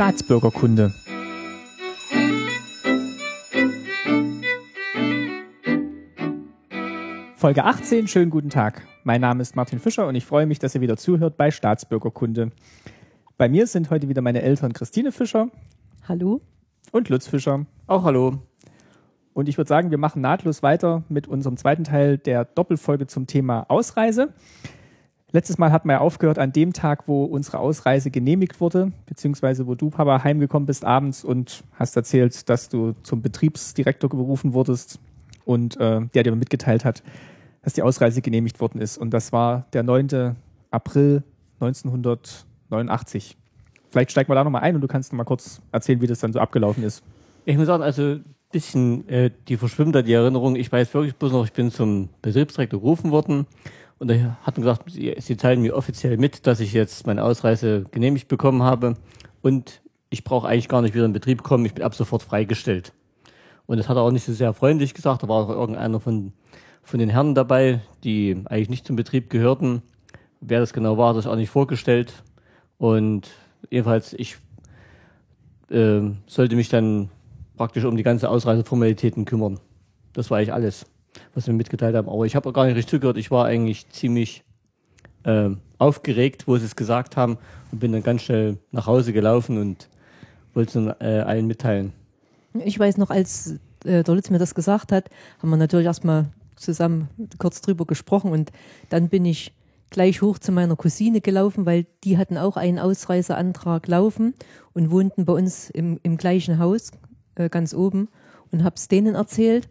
Staatsbürgerkunde. Folge 18, schönen guten Tag. Mein Name ist Martin Fischer und ich freue mich, dass ihr wieder zuhört bei Staatsbürgerkunde. Bei mir sind heute wieder meine Eltern Christine Fischer. Hallo. Und Lutz Fischer. Auch hallo. Und ich würde sagen, wir machen nahtlos weiter mit unserem zweiten Teil der Doppelfolge zum Thema Ausreise. Letztes Mal hatten wir ja aufgehört an dem Tag, wo unsere Ausreise genehmigt wurde, beziehungsweise wo du, Papa, heimgekommen bist abends und hast erzählt, dass du zum Betriebsdirektor berufen wurdest und äh, der dir mitgeteilt hat, dass die Ausreise genehmigt worden ist. Und das war der 9. April 1989. Vielleicht steigen wir da nochmal ein und du kannst nochmal kurz erzählen, wie das dann so abgelaufen ist. Ich muss sagen, also ein bisschen, äh, die verschwimmt da die Erinnerung. Ich weiß wirklich bloß noch, ich bin zum Betriebsdirektor gerufen worden und er hat gesagt, sie, sie teilen mir offiziell mit, dass ich jetzt meine Ausreise genehmigt bekommen habe und ich brauche eigentlich gar nicht wieder in Betrieb kommen, ich bin ab sofort freigestellt. Und das hat er auch nicht so sehr freundlich gesagt, da war auch irgendeiner von, von den Herren dabei, die eigentlich nicht zum Betrieb gehörten. Wer das genau war, hat sich auch nicht vorgestellt. Und jedenfalls, ich äh, sollte mich dann praktisch um die ganze Ausreiseformalitäten kümmern. Das war eigentlich alles, was wir mitgeteilt haben. Aber ich habe gar nicht richtig zugehört. Ich war eigentlich ziemlich äh, aufgeregt, wo sie es gesagt haben und bin dann ganz schnell nach Hause gelaufen und wollte es äh, allen mitteilen. Ich weiß noch, als äh, der Lutz mir das gesagt hat, haben wir natürlich erstmal zusammen kurz drüber gesprochen und dann bin ich gleich hoch zu meiner Cousine gelaufen, weil die hatten auch einen Ausreiseantrag laufen und wohnten bei uns im, im gleichen Haus äh, ganz oben und hab's denen erzählt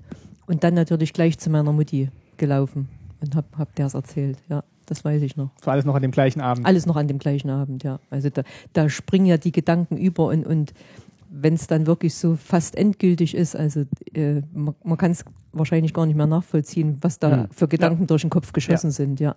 und dann natürlich gleich zu meiner Mutti gelaufen und hab, hab der's erzählt, ja. Das weiß ich noch. Das war alles noch an dem gleichen Abend. Alles noch an dem gleichen Abend, ja. Also da, da springen ja die Gedanken über und, und wenn es dann wirklich so fast endgültig ist, also äh, man, man kann es wahrscheinlich gar nicht mehr nachvollziehen, was da Hm. für Gedanken Ja. durch den Kopf geschossen sind, ja.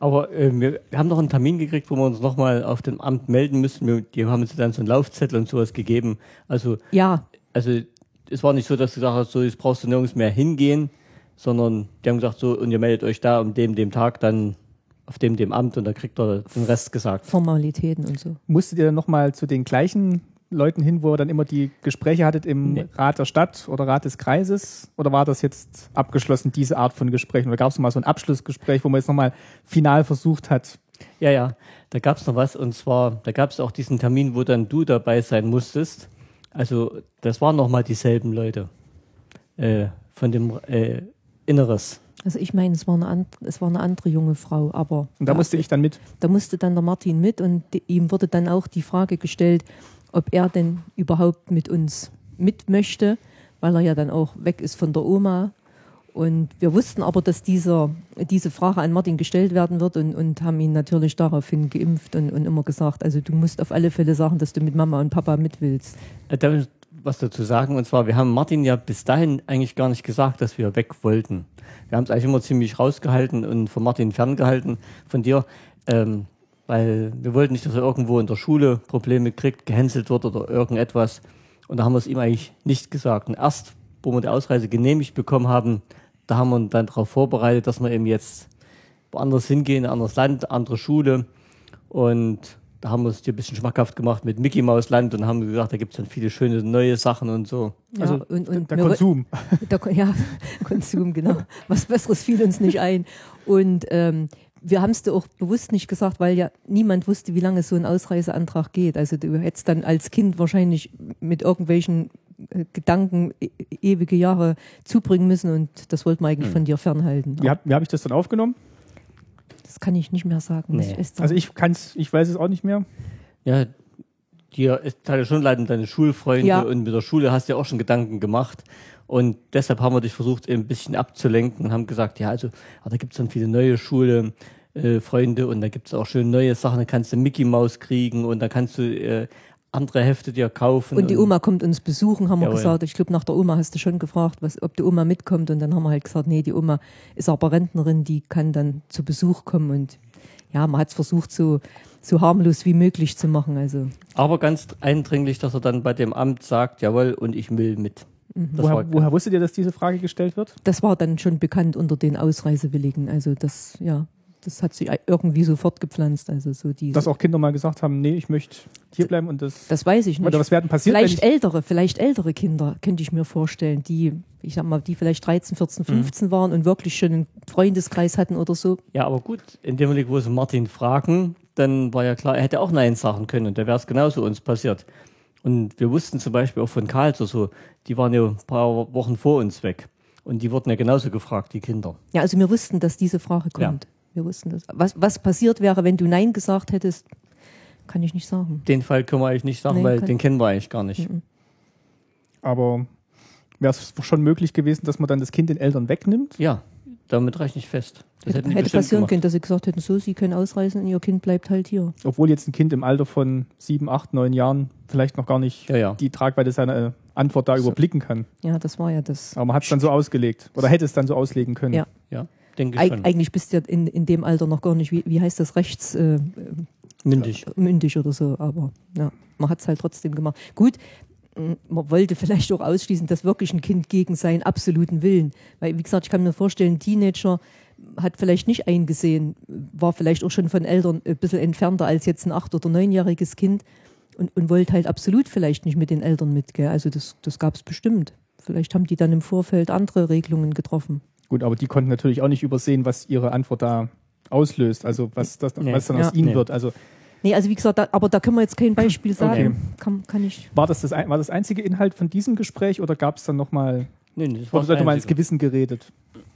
Aber äh, wir, wir haben noch einen Termin gekriegt, wo wir uns nochmal auf dem Amt melden müssen. Wir, die haben uns dann so einen Laufzettel und sowas gegeben. Also, Ja, also es war nicht so, dass du gesagt hast, so jetzt brauchst du nirgends mehr hingehen, sondern die haben gesagt, so und ihr meldet euch da um dem, dem Tag dann auf dem, dem Amt und dann kriegt ihr den Rest gesagt. Formalitäten und so. Musstet ihr dann nochmal zu den gleichen Leuten hin, wo ihr dann immer die Gespräche hattet im Nee. Rat der Stadt oder Rat des Kreises? Oder war das jetzt abgeschlossen, diese Art von Gesprächen? Oder gab es mal so ein Abschlussgespräch, wo man jetzt nochmal final versucht hat? Ja, ja, da gab es noch was und zwar, da gab es auch diesen Termin, wo dann du dabei sein musstest. Also das waren nochmal dieselben Leute äh, von dem äh, Inneres. Also ich meine, es war eine, and, es war eine andere junge Frau, aber Und da ja, musste ich dann mit. da musste dann der Martin mit und die, ihm wurde dann auch die Frage gestellt, ob er denn überhaupt mit uns mit möchte, weil er ja dann auch weg ist von der Oma. Und wir wussten aber, dass dieser, diese Frage an Martin gestellt werden wird und, und haben ihn natürlich daraufhin geimpft und, und immer gesagt, also du musst auf alle Fälle sagen, dass du mit Mama und Papa mit willst. Äh, Da will ich was dazu sagen. Und zwar, wir haben Martin ja bis dahin eigentlich gar nicht gesagt, dass wir weg wollten. Wir haben es eigentlich immer ziemlich rausgehalten und von Martin ferngehalten, von dir. Ähm, weil wir wollten nicht, dass er irgendwo in der Schule Probleme kriegt, gehänselt wird oder irgendetwas. Und da haben wir es ihm eigentlich nicht gesagt. Und erst, wo wir die Ausreise genehmigt bekommen haben, da haben wir uns dann darauf vorbereitet, dass wir eben jetzt woanders hingehen, ein anderes Land, andere Schule. Und da haben wir es dir ein bisschen schmackhaft gemacht mit Mickey Maus Land und haben gesagt, da gibt es dann viele schöne neue Sachen und so. Ja, Also und, und der Konsum. Der, ja, Konsum, genau. Was Besseres fiel uns nicht ein. Und ähm, wir haben es dir auch bewusst nicht gesagt, weil ja niemand wusste, wie lange so ein Ausreiseantrag geht. Also du hättest dann als Kind wahrscheinlich mit irgendwelchen Gedanken e ewige Jahre zubringen müssen und das wollten wir eigentlich von dir fernhalten. Wie habe wie hab ich das dann aufgenommen? Das kann ich nicht mehr sagen. Nee. Also ich kann's, ich weiß es auch nicht mehr. Ja, dir ist halt schon leid um deine Schulfreunde Ja. und mit der Schule hast du ja auch schon Gedanken gemacht. Und deshalb haben wir dich versucht, ein bisschen abzulenken und haben gesagt, ja, also, ah, da gibt es dann viele neue Schule, äh, Freunde und da gibt es auch schön neue Sachen, da kannst du Mickey Maus kriegen und da kannst du äh, andere Hefte dir kaufen. und die Oma kommt uns besuchen, haben wir Jawohl. gesagt. Ich glaube, nach der Oma hast du schon gefragt, was, ob die Oma mitkommt. Und dann haben wir halt gesagt, nee, die Oma ist aber Rentnerin, die kann dann zu Besuch kommen. Und ja, man hat es versucht, so, so harmlos wie möglich zu machen. Also Aber ganz eindringlich, dass er dann bei dem Amt sagt, jawohl, und ich will mit. War Woher, woher wusstet ihr, dass diese Frage gestellt wird? das war dann schon bekannt unter den Ausreisewilligen. Also das, ja, das hat sich irgendwie so fortgepflanzt. Also so die, Dass auch Kinder mal gesagt haben, nee, ich möchte hier bleiben und das. das weiß ich nicht. Oder was werden passiert, vielleicht wenn ältere, vielleicht ältere Kinder, könnte ich mir vorstellen, die, ich sag mal, die vielleicht 13, 14, Mhm. 15 waren und wirklich schon einen Freundeskreis hatten oder so. Ja, aber gut, in dem Moment, wo sie Martin fragen, dann war ja klar, er hätte auch Nein sagen können und da wäre es genauso uns passiert. Und wir wussten zum Beispiel auch von Karls oder so, die waren ja ein paar Wochen vor uns weg. Und die wurden ja genauso gefragt, die Kinder. Ja, also wir wussten, dass diese Frage Ja. Wir wussten das. Was, was passiert wäre, wenn du Nein gesagt hättest, kann ich nicht sagen. Den Fall können wir eigentlich nicht sagen, Nee, weil den kennen wir eigentlich gar nicht. Aber wäre es schon möglich gewesen, dass man dann das Kind den Eltern wegnimmt? Ja, damit reiche ich fest. Das Hätte, hätte passieren gemacht. können, dass sie gesagt hätten, so, sie können ausreisen und ihr Kind bleibt halt hier. Obwohl jetzt ein Kind im Alter von sieben, acht, neun Jahren vielleicht noch gar nicht Ja, ja. die Tragweite seiner äh, Antwort da So. überblicken kann. Ja, das war ja das. Aber man hat es dann so ausgelegt. Oder hätte es dann so auslegen können. Ja. Ja, denke Eig schon. eigentlich bist du ja in, in dem Alter noch gar nicht, wie, wie heißt das, rechts äh, Mündig. mündig oder so, aber ja, man hat es halt trotzdem gemacht. Gut, man wollte vielleicht auch ausschließen, dass wirklich ein Kind gegen seinen absoluten Willen, weil wie gesagt, ich kann mir vorstellen, ein Teenager hat vielleicht nicht eingesehen, war vielleicht auch schon von Eltern ein bisschen entfernter als jetzt ein acht- oder neunjähriges Kind und, und wollte halt absolut vielleicht nicht mit den Eltern mit. Gell? Also das, das gab es bestimmt. Vielleicht haben die dann im Vorfeld andere Regelungen getroffen. Gut, aber die konnten natürlich auch nicht übersehen, was ihre Antwort da auslöst. Also was, das, Nee. was dann Ja. aus ihnen Nee. wird. Also Nee, also wie gesagt, da, aber da können wir jetzt kein Beispiel sagen. Okay. Kann, kann ich. war das, das ein- war das einzige Inhalt von diesem Gespräch oder gab es dann nochmal, Nee, nee, das wurde nochmal ins. Gewissen geredet?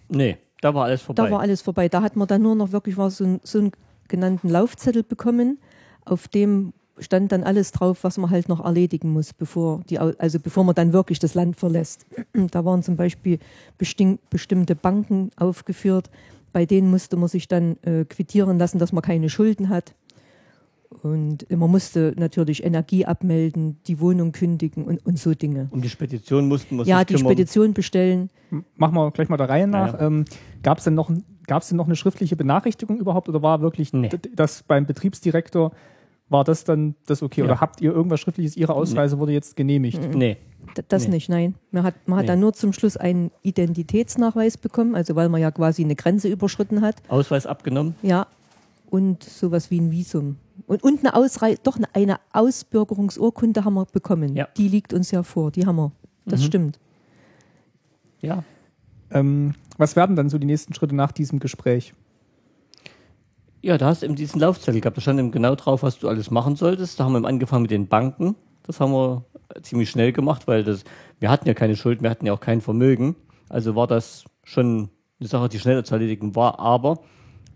Nee, da war alles vorbei. Da war alles vorbei. Da hat man dann nur noch wirklich war so, ein, so einen genannten Laufzettel bekommen, auf dem stand dann alles drauf, was man halt noch erledigen muss, bevor die, also bevor man dann wirklich das Land verlässt. Da waren zum Beispiel besti bestimmte Banken aufgeführt, bei denen musste man sich dann äh, quittieren lassen, dass man keine Schulden hat. Und man musste natürlich Energie abmelden, die Wohnung kündigen und, und so Dinge. um die Spedition mussten wir Ja, sich die kümmern. Spedition bestellen. Machen wir gleich mal der Reihe nach. Ja, ja. Ähm, gab es denn, noch gab's denn noch eine schriftliche Benachrichtigung überhaupt oder war wirklich Nee. d- das beim Betriebsdirektor, war das dann das okay? Ja. Oder habt ihr irgendwas Schriftliches, Ihre Ausreise wurde jetzt genehmigt? Nee, D- Das Nee. nicht, nein. Man hat, man hat Nee. dann nur zum Schluss einen Identitätsnachweis bekommen, also weil man ja quasi eine Grenze überschritten hat. Ausweis abgenommen. Ja. Und sowas wie ein Visum. Und, und eine Ausrei doch eine, eine Ausbürgerungsurkunde haben wir bekommen. Ja. Die liegt uns ja vor, die haben wir. Das Mhm. stimmt. Ja, Ähm, was werden dann so die nächsten Schritte nach diesem Gespräch? Ja, da hast du eben diesen Laufzettel gehabt. Da stand eben genau drauf, was du alles machen solltest. Da haben wir eben angefangen mit den Banken. Das haben wir ziemlich schnell gemacht, weil das, wir hatten ja keine Schuld, wir hatten ja auch kein Vermögen. Also war das schon eine Sache, die schneller zu erledigen war. Aber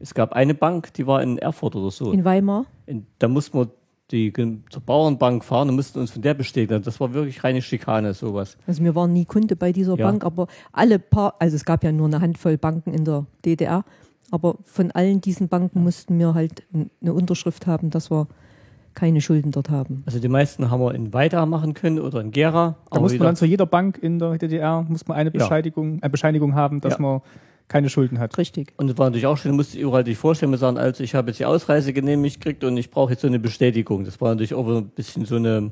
es gab eine Bank, die war in Erfurt oder so. In Weimar. In, da mussten wir die, zur Bauernbank fahren und mussten uns von der bestätigen. Das war wirklich reine Schikane, sowas. Also wir waren nie Kunde bei dieser Ja. Bank, aber alle paar, also es gab ja nur eine Handvoll Banken in der DDR, aber von allen diesen Banken mussten wir halt eine Unterschrift haben, dass wir keine Schulden dort haben. Also die meisten haben wir in Weida machen können oder in Gera. Da aber muss man dann zu jeder Bank in der DDR muss man eine Ja. Bescheinigung, eine Bescheinigung haben, dass Ja. man keine Schulden hat. Richtig. Und das war natürlich auch schön, musste ich überall dich vorstellen, wir sagen, also ich habe jetzt die Ausreise genehmigt gekriegt und ich brauche jetzt so eine Bestätigung. Das war natürlich auch so ein bisschen so eine,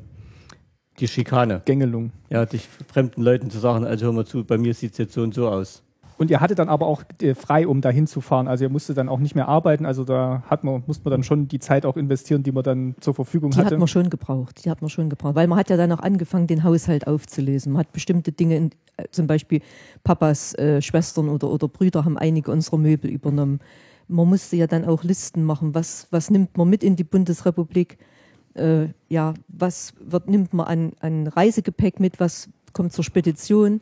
die Schikane. Gängelung. Ja, dich fremden Leuten zu sagen, also hör mal zu, bei mir sieht es jetzt so und so aus. Und ihr hattet dann aber auch äh, frei, um da hinzufahren. Also ihr musstet dann auch nicht mehr arbeiten. Also da hat man, musste man dann schon die Zeit auch investieren, die man dann zur Verfügung Die hatte. hat man schon gebraucht. Die hat man schon gebraucht. Weil man hat ja dann auch angefangen, den Haushalt aufzulesen. Man hat bestimmte Dinge, in, äh, zum Beispiel Papas äh, Schwestern oder, oder Brüder haben einige unserer Möbel übernommen. Man musste ja dann auch Listen machen. Was, was nimmt man mit in die Bundesrepublik? Äh, ja, was wird, nimmt man an, an Reisegepäck mit? Was kommt zur Spedition?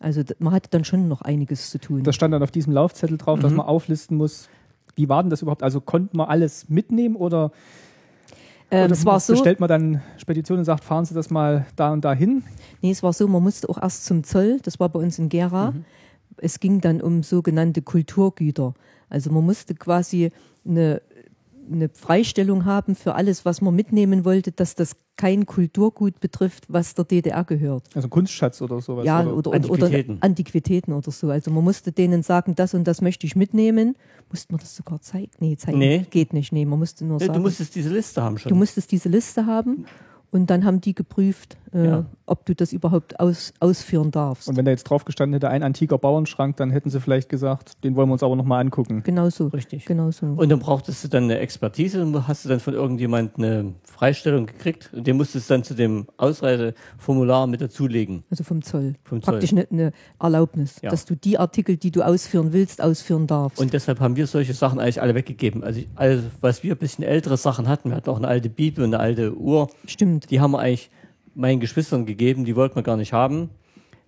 Also man hatte dann schon noch einiges zu tun. das stand dann auf diesem Laufzettel drauf, dass Mhm. man auflisten muss. Wie war denn das überhaupt? Also konnte man alles mitnehmen oder, ähm, oder es war so, bestellt man dann Spedition und sagt, fahren Sie das mal da und da hin? Nee, es war so, man musste auch erst zum Zoll, das war bei uns in Gera. Es ging dann um sogenannte Kulturgüter. Also man musste quasi eine, eine Freistellung haben für alles, was man mitnehmen wollte, dass das kein Kulturgut betrifft, was der DDR gehört. Also Kunstschatz oder sowas? ja, oder? oder, oder, Antiquitäten. oder Antiquitäten oder so. Also man musste denen sagen, das und das möchte ich mitnehmen. Musste man das sogar zeigen? Nee, zeigen Nee. geht nicht. Nee, man musste nur Nee, sagen. du musstest diese Liste haben schon. Du musstest diese Liste haben und dann haben die geprüft, äh, Ja. Ob du das überhaupt aus, ausführen darfst. Und wenn da jetzt drauf gestanden hätte, ein antiker Bauernschrank, dann hätten sie vielleicht gesagt, den wollen wir uns aber nochmal angucken. Genau so. Richtig. Genau so. Und dann brauchtest du dann eine Expertise und hast du dann von irgendjemand eine Freistellung gekriegt und den musstest du dann zu dem Ausreiseformular mit dazulegen. also vom Zoll. Vom Zoll. Praktisch eine, eine Erlaubnis, Ja. dass du die Artikel, die du ausführen willst, ausführen darfst. Und deshalb haben wir solche Sachen eigentlich alle weggegeben. Also, ich- also was wir ein bisschen ältere Sachen hatten, wir hatten auch eine alte Bibel und eine alte Uhr, Stimmt. die haben wir eigentlich meinen Geschwistern gegeben, die wollten wir gar nicht haben.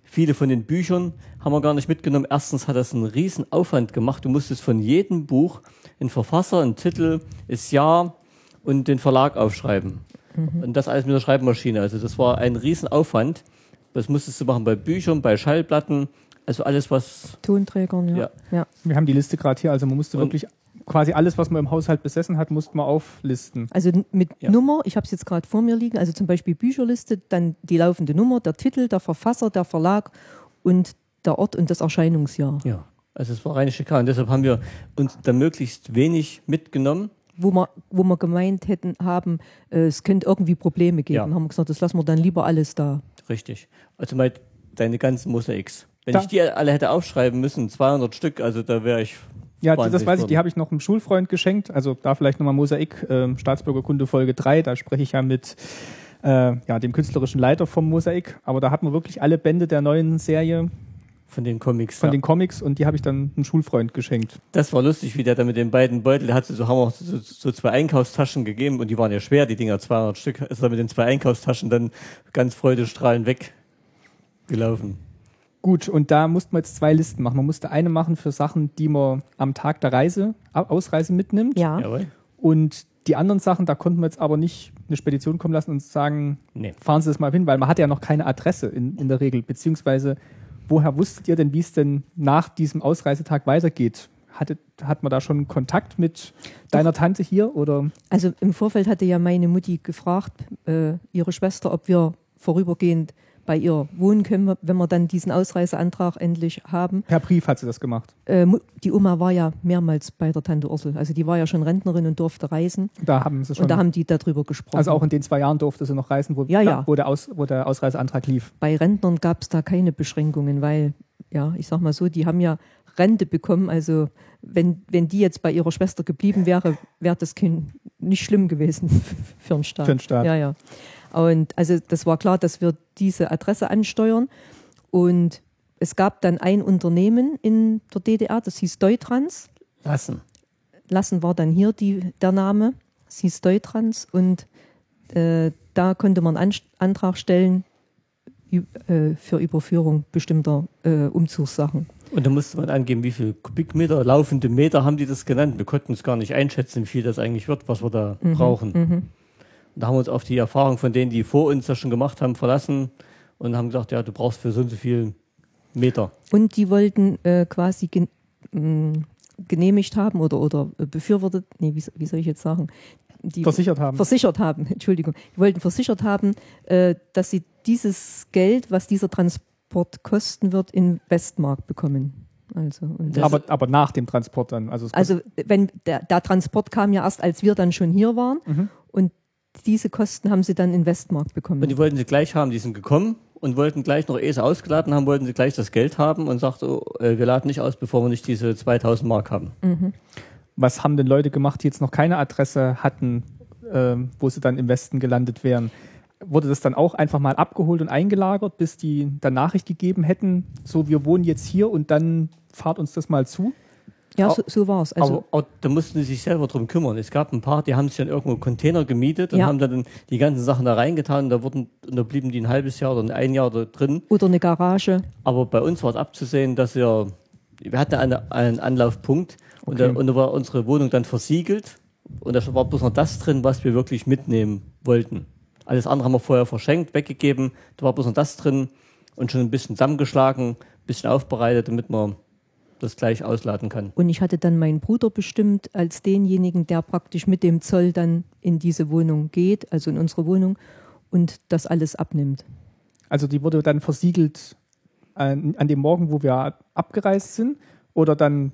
Viele von den Büchern haben wir gar nicht mitgenommen. Erstens hat das einen riesen Aufwand gemacht. Du musstest von jedem Buch einen Verfasser, einen Titel, das Jahr und den Verlag aufschreiben. Und das alles mit der Schreibmaschine. Also das war ein riesen Aufwand. Das musstest du machen bei Büchern, bei Schallplatten, also alles, was Tonträgern, ja. Ja. ja. Wir haben die Liste gerade hier, also man musste Und- wirklich quasi alles, was man im Haushalt besessen hat, musste man auflisten. Also mit Ja. Nummer, ich habe es jetzt gerade vor mir liegen, also zum Beispiel Bücherliste, dann die laufende Nummer, der Titel, der Verfasser, der Verlag und der Ort und das Erscheinungsjahr. Ja, also es war reine Schikane. Und deshalb haben wir uns da möglichst wenig mitgenommen. Wo wir, wo wir gemeint hätten, haben, äh, es könnte irgendwie Probleme geben, Ja. haben wir gesagt, das lassen wir dann lieber alles da. Richtig. Also mal deine ganzen Mosaiks. Wenn Da- ich die alle hätte aufschreiben müssen, 200 Stück, also da wäre ich. Ja, das weiß ich, die habe ich noch einem Schulfreund geschenkt. Also da vielleicht nochmal Mosaik, ähm, Staatsbürgerkunde Folge 3, da spreche ich ja mit äh, ja, dem künstlerischen Leiter vom Mosaik. Aber da hatten wir wirklich alle Bände der neuen Serie Von den Comics. von ja. den Comics und die habe ich dann einem Schulfreund geschenkt. das war lustig, wie der da mit den beiden Beuteln, der hat so, haben wir auch so, so zwei Einkaufstaschen gegeben und die waren ja schwer, die Dinger, 200 Stück. Ist er mit den zwei Einkaufstaschen dann ganz freudestrahlend weggelaufen. Gut, und da mussten wir jetzt zwei Listen machen. Man musste eine machen für Sachen, die man am Tag der Reise, Au- Ausreise mitnimmt. Ja. Jawohl. Und die anderen Sachen, da konnten wir jetzt aber nicht eine Spedition kommen lassen und sagen, Nee. fahren Sie das mal hin, weil man hat ja noch keine Adresse in, in der Regel. Beziehungsweise, woher wusstet ihr denn, wie es denn nach diesem Ausreisetag weitergeht? Hattet, hat man da schon Kontakt mit deiner Tante hier oder? Also im Vorfeld hatte ja meine Mutti gefragt, äh, ihre Schwester, ob wir vorübergehend bei ihr wohnen können, wenn wir dann diesen Ausreiseantrag endlich haben. Per Brief hat sie das gemacht. Äh, Mu- die Oma war ja mehrmals bei der Tante Ursel. Also die war ja schon Rentnerin und durfte reisen. Da haben sie schon. Und da haben die darüber gesprochen. also auch in den zwei Jahren durfte sie noch reisen, wo, Ja, ja. wo, der, Aus, wo der Ausreiseantrag lief. bei Rentnern gab es da keine Beschränkungen, weil, ja, ich sag mal so, die haben ja Rente bekommen. Also wenn, wenn die jetzt bei ihrer Schwester geblieben wäre, wäre das kein, nicht schlimm gewesen für den Staat. Für den Staat. Ja, ja. Und also das war klar, dass wir diese Adresse ansteuern. Und es gab dann ein Unternehmen in der DDR, das hieß Deutrans. Lassen. Lassen war dann hier die, der Name. Es hieß Deutrans und äh, da konnte man einen Antrag stellen äh, für Überführung bestimmter äh, Umzugssachen. Und da musste man angeben, wie viel Kubikmeter, laufende Meter haben die das genannt. Wir konnten es gar nicht einschätzen, wie viel das eigentlich wird, was wir da brauchen. Und da haben wir uns auf die Erfahrung von denen, die vor uns das schon gemacht haben, verlassen und haben gesagt, ja, du brauchst für so und so viel Meter. Und die wollten äh, quasi gen mh, genehmigt haben oder, oder befürwortet, nee, wie, wie soll ich jetzt sagen? Die Versichert haben. versichert haben, Entschuldigung, die wollten versichert haben, äh, dass sie dieses Geld, was dieser Transport kosten wird, in Westmark bekommen. Also, aber, aber nach dem Transport dann. Also, also wenn der, der Transport kam ja erst, als wir dann schon hier waren Mhm. Diese Kosten haben sie dann in Westmark bekommen. Und die wollten sie gleich haben, die sind gekommen und wollten gleich noch, ehe sie ausgeladen haben, wollten sie gleich das Geld haben und sagte, oh, äh, wir laden nicht aus, bevor wir nicht diese 2000 Mark haben. was haben denn Leute gemacht, die jetzt noch keine Adresse hatten, ähm, wo sie dann im Westen gelandet wären? Wurde das dann auch einfach mal abgeholt und eingelagert, bis die dann Nachricht gegeben hätten, so wir wohnen jetzt hier und dann fahrt uns das mal zu? Ja, so, so war es. Also, aber, aber da mussten sie sich selber drum kümmern. Es gab ein paar, die haben sich dann irgendwo Container gemietet und Ja. haben dann die ganzen Sachen da reingetan und da, wurden, und da blieben die ein halbes Jahr oder ein Jahr da drin. oder eine Garage. Aber bei uns war es abzusehen, dass wir, wir hatten eine, einen Anlaufpunkt und, da, Okay. und da war unsere Wohnung dann versiegelt und da war bloß noch das drin, was wir wirklich mitnehmen wollten. Alles andere haben wir vorher verschenkt, weggegeben, da war bloß noch das drin und schon ein bisschen zusammengeschlagen, ein bisschen aufbereitet, damit man das gleich ausladen kann. Und ich hatte dann meinen Bruder bestimmt als denjenigen, der praktisch mit dem Zoll dann in diese Wohnung geht, also in unsere Wohnung, und das alles abnimmt. Also die wurde dann versiegelt an, an dem Morgen, wo wir abgereist sind oder dann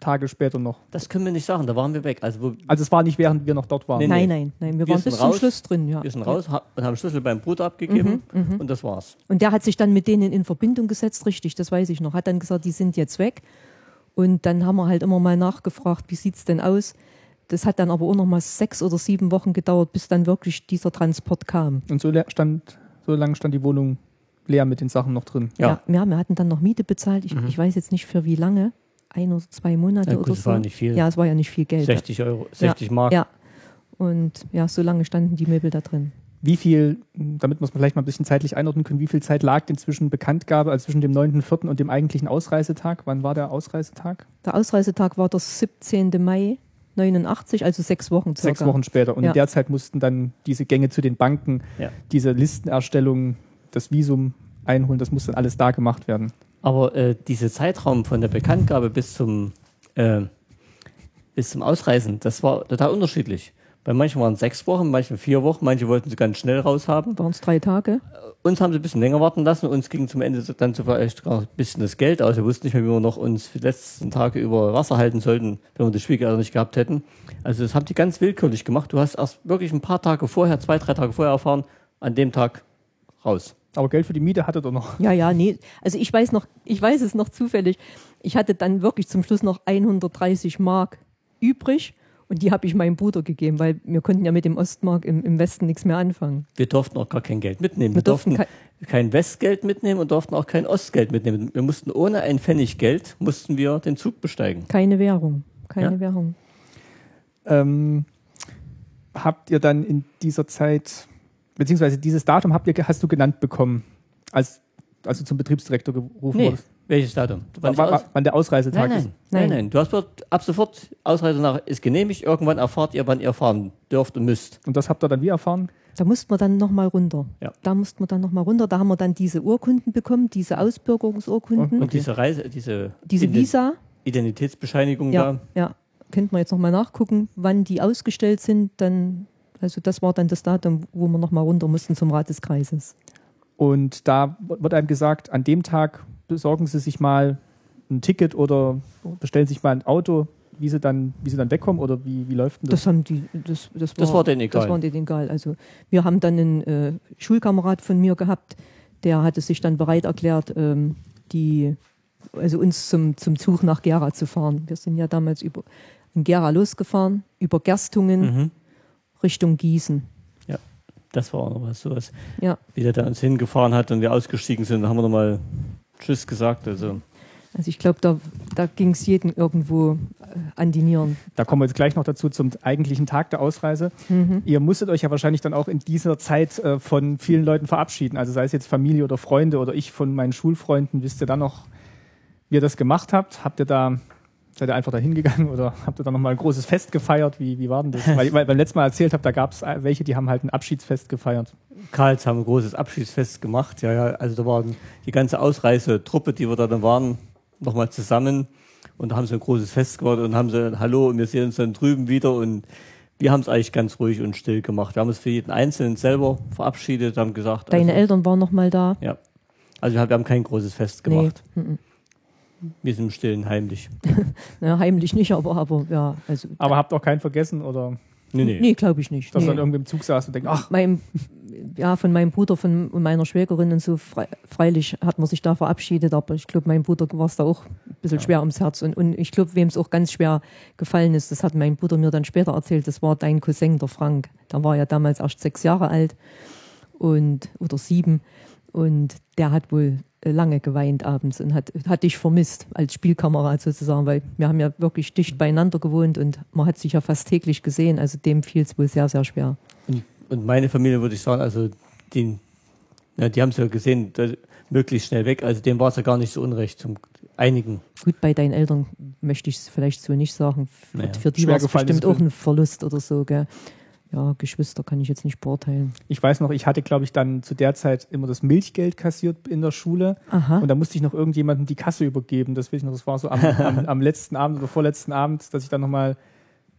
Tage später noch? Das können wir nicht sagen, da waren wir weg. Also wo, Also es war nicht während wir noch dort waren. Nee, Nein, nein, nein. Wir, Wir waren bis zum raus. Schluss drin, ja. wir sind raus ha- und haben Schlüssel beim Bruder abgegeben Mhm, und das war's. Und der hat sich dann mit denen in Verbindung gesetzt, richtig, das weiß ich noch. Hat dann gesagt, die sind jetzt weg. Und dann haben wir halt immer mal nachgefragt, wie sieht's denn aus? Das hat dann aber auch noch mal sechs oder sieben Wochen gedauert, bis dann wirklich dieser Transport kam. Und so, stand, so lange stand die Wohnung leer mit den Sachen noch drin. Ja. Ja, wir hatten dann noch Miete bezahlt. Ich, ich weiß jetzt nicht für wie lange. Ein oder zwei Monate Ja, gut, oder es so. war nicht viel. Ja, es war ja nicht viel Geld. 60 Euro, 60 Mark. Ja. Und ja, so lange standen die Möbel da drin. Wie viel, damit wir es vielleicht mal ein bisschen zeitlich einordnen können, wie viel Zeit lag denn zwischen Bekanntgabe, also zwischen dem 9.4. und dem eigentlichen Ausreisetag? Wann war der Ausreisetag? Der Ausreisetag war der 17. Mai 89, also sechs Wochen circa. Sechs Wochen später. Und Ja. in der Zeit mussten dann diese Gänge zu den Banken, Ja. diese Listenerstellung, das Visum einholen, das musste dann alles da gemacht werden. Aber äh, dieser Zeitraum von der Bekanntgabe bis zum, äh, bis zum Ausreisen, das war total unterschiedlich. Bei manchen waren es sechs Wochen, manchen vier Wochen, manche wollten sie ganz schnell raushaben. Waren es drei Tage? Uns haben sie ein bisschen länger warten lassen. Uns ging zum Ende dann so vielleicht gar ein bisschen das Geld aus. Wir wussten nicht mehr, wie wir noch uns die letzten Tage über Wasser halten sollten, wenn wir die Schwiegereltern nicht gehabt hätten. Also das haben die ganz willkürlich gemacht. Du hast erst wirklich ein paar Tage vorher, zwei, drei Tage vorher erfahren, an dem Tag raus. Aber Geld für die Miete hattet ihr noch. Ja, ja, nee. Also ich weiß noch, ich weiß es noch zufällig. Ich hatte dann wirklich zum Schluss noch 130 Mark übrig und die habe ich meinem Bruder gegeben, weil wir konnten ja mit dem Ostmark im, im Westen nichts mehr anfangen. Wir durften auch gar kein Geld mitnehmen. Wir Wir, durften durften kein Westgeld mitnehmen und durften auch kein Ostgeld mitnehmen. Wir mussten ohne ein Pfennig Geld, mussten wir den Zug besteigen. Keine Währung. Keine Ja. Währung. Ähm, habt ihr dann in dieser Zeit, beziehungsweise dieses Datum habt ihr, hast du genannt bekommen, als, als du zum Betriebsdirektor gerufen Nee, wurdest? welches Datum? Wann Wann, aus- wann der Ausreisetag Nein, ist? nein, nein, Nein. nein. Du hast dort ab sofort Ausreise nach ist genehmigt. Irgendwann erfahrt ihr, wann ihr fahren dürft und müsst. Und das habt ihr dann wie erfahren? Da mussten wir dann nochmal runter. Ja. Da mussten wir dann nochmal runter. Da haben wir dann diese Urkunden bekommen, diese Ausbürgerungsurkunden, Und diese Reise, diese, diese Visa. Identitätsbescheinigung Ja, da. ja. Könnten wir jetzt nochmal nachgucken, wann die ausgestellt sind. Dann, also das war dann das Datum, wo wir nochmal runter mussten zum Rat des Kreises. Und da wird einem gesagt, an dem Tag besorgen Sie sich mal ein Ticket oder bestellen sich mal ein Auto, wie Sie dann, wie Sie dann wegkommen oder wie, wie läuft denn das? Das haben die, das, das, Das war denen egal. Das war denen egal. Also wir haben dann einen äh, Schulkamerad von mir gehabt, der hatte sich dann bereit erklärt, ähm, die, also uns zum, zum Zug nach Gera zu fahren. Wir sind ja damals über in Gera losgefahren, über Gerstungen Mhm. Richtung Gießen. Das war auch noch was, sowas. Ja, Wie der da uns hingefahren hat und wir ausgestiegen sind, haben wir nochmal Tschüss gesagt. Also also ich glaube, da, da ging es jedem irgendwo äh, an die Nieren. Da kommen wir jetzt gleich noch dazu zum eigentlichen Tag der Ausreise. Ihr musstet euch ja wahrscheinlich dann auch in dieser Zeit äh, von vielen Leuten verabschieden. Also sei es jetzt Familie oder Freunde oder ich von meinen Schulfreunden. Wisst ihr dann noch, wie ihr das gemacht habt? Habt ihr da, seid ihr einfach da hingegangen oder habt ihr da nochmal ein großes Fest gefeiert? Wie, wie war denn das? Weil, weil beim letzten Mal erzählt habt, da gab es welche, die haben halt ein Abschiedsfest gefeiert. Karls haben ein großes Abschiedsfest gemacht. Ja, ja, also da waren die ganze Ausreisetruppe, die wir da dann waren, nochmal zusammen und da haben sie ein großes Fest gemacht und haben sie Hallo und wir sehen uns dann drüben wieder und wir haben es eigentlich ganz ruhig und still gemacht. Wir haben uns für jeden Einzelnen selber verabschiedet, haben gesagt, Deine also, Eltern waren noch mal da. ja, also wir haben, wir haben kein großes Fest gemacht. Wir sind im Stillen heimlich. Ja, heimlich nicht, aber, aber ja, also. Aber habt auch keinen vergessen oder Nee, nee. nee, glaube ich nicht. dass nee. dann irgendwie im Zug saß und denkt, ach, meinem, ja, von meinem Bruder von, und meiner Schwägerin und so, frei, freilich hat man sich da verabschiedet, aber ich glaube, meinem Bruder war es da auch ein bisschen schwer ums Herz. Und, und ich glaube, wem es auch ganz schwer gefallen ist, das hat mein Bruder mir dann später erzählt, das war dein Cousin, der Frank. Der war ja damals erst sechs Jahre alt und, oder sieben. Und der hat wohl lange geweint abends und hat, hat dich vermisst als Spielkamerad sozusagen, weil wir haben ja wirklich dicht beieinander gewohnt und man hat sich ja fast täglich gesehen. Also dem fiel es wohl sehr, sehr schwer. Und, und meine Familie würde ich sagen, also die, ja, die haben es ja gesehen, da, möglichst schnell weg. Also dem war es ja gar nicht so unrecht. Zum einigen. Gut, bei deinen Eltern möchte ich es vielleicht so nicht sagen. Für, Naja, für die war es bestimmt auch ein Verlust oder so. Gell? Ja, Geschwister kann ich jetzt nicht beurteilen. ich weiß noch, ich hatte, glaube ich, dann zu der Zeit immer das Milchgeld kassiert in der Schule. Aha. Und da musste ich noch irgendjemandem die Kasse übergeben. Das weiß ich noch, das war so am, am, am letzten Abend oder vorletzten Abend, dass ich dann nochmal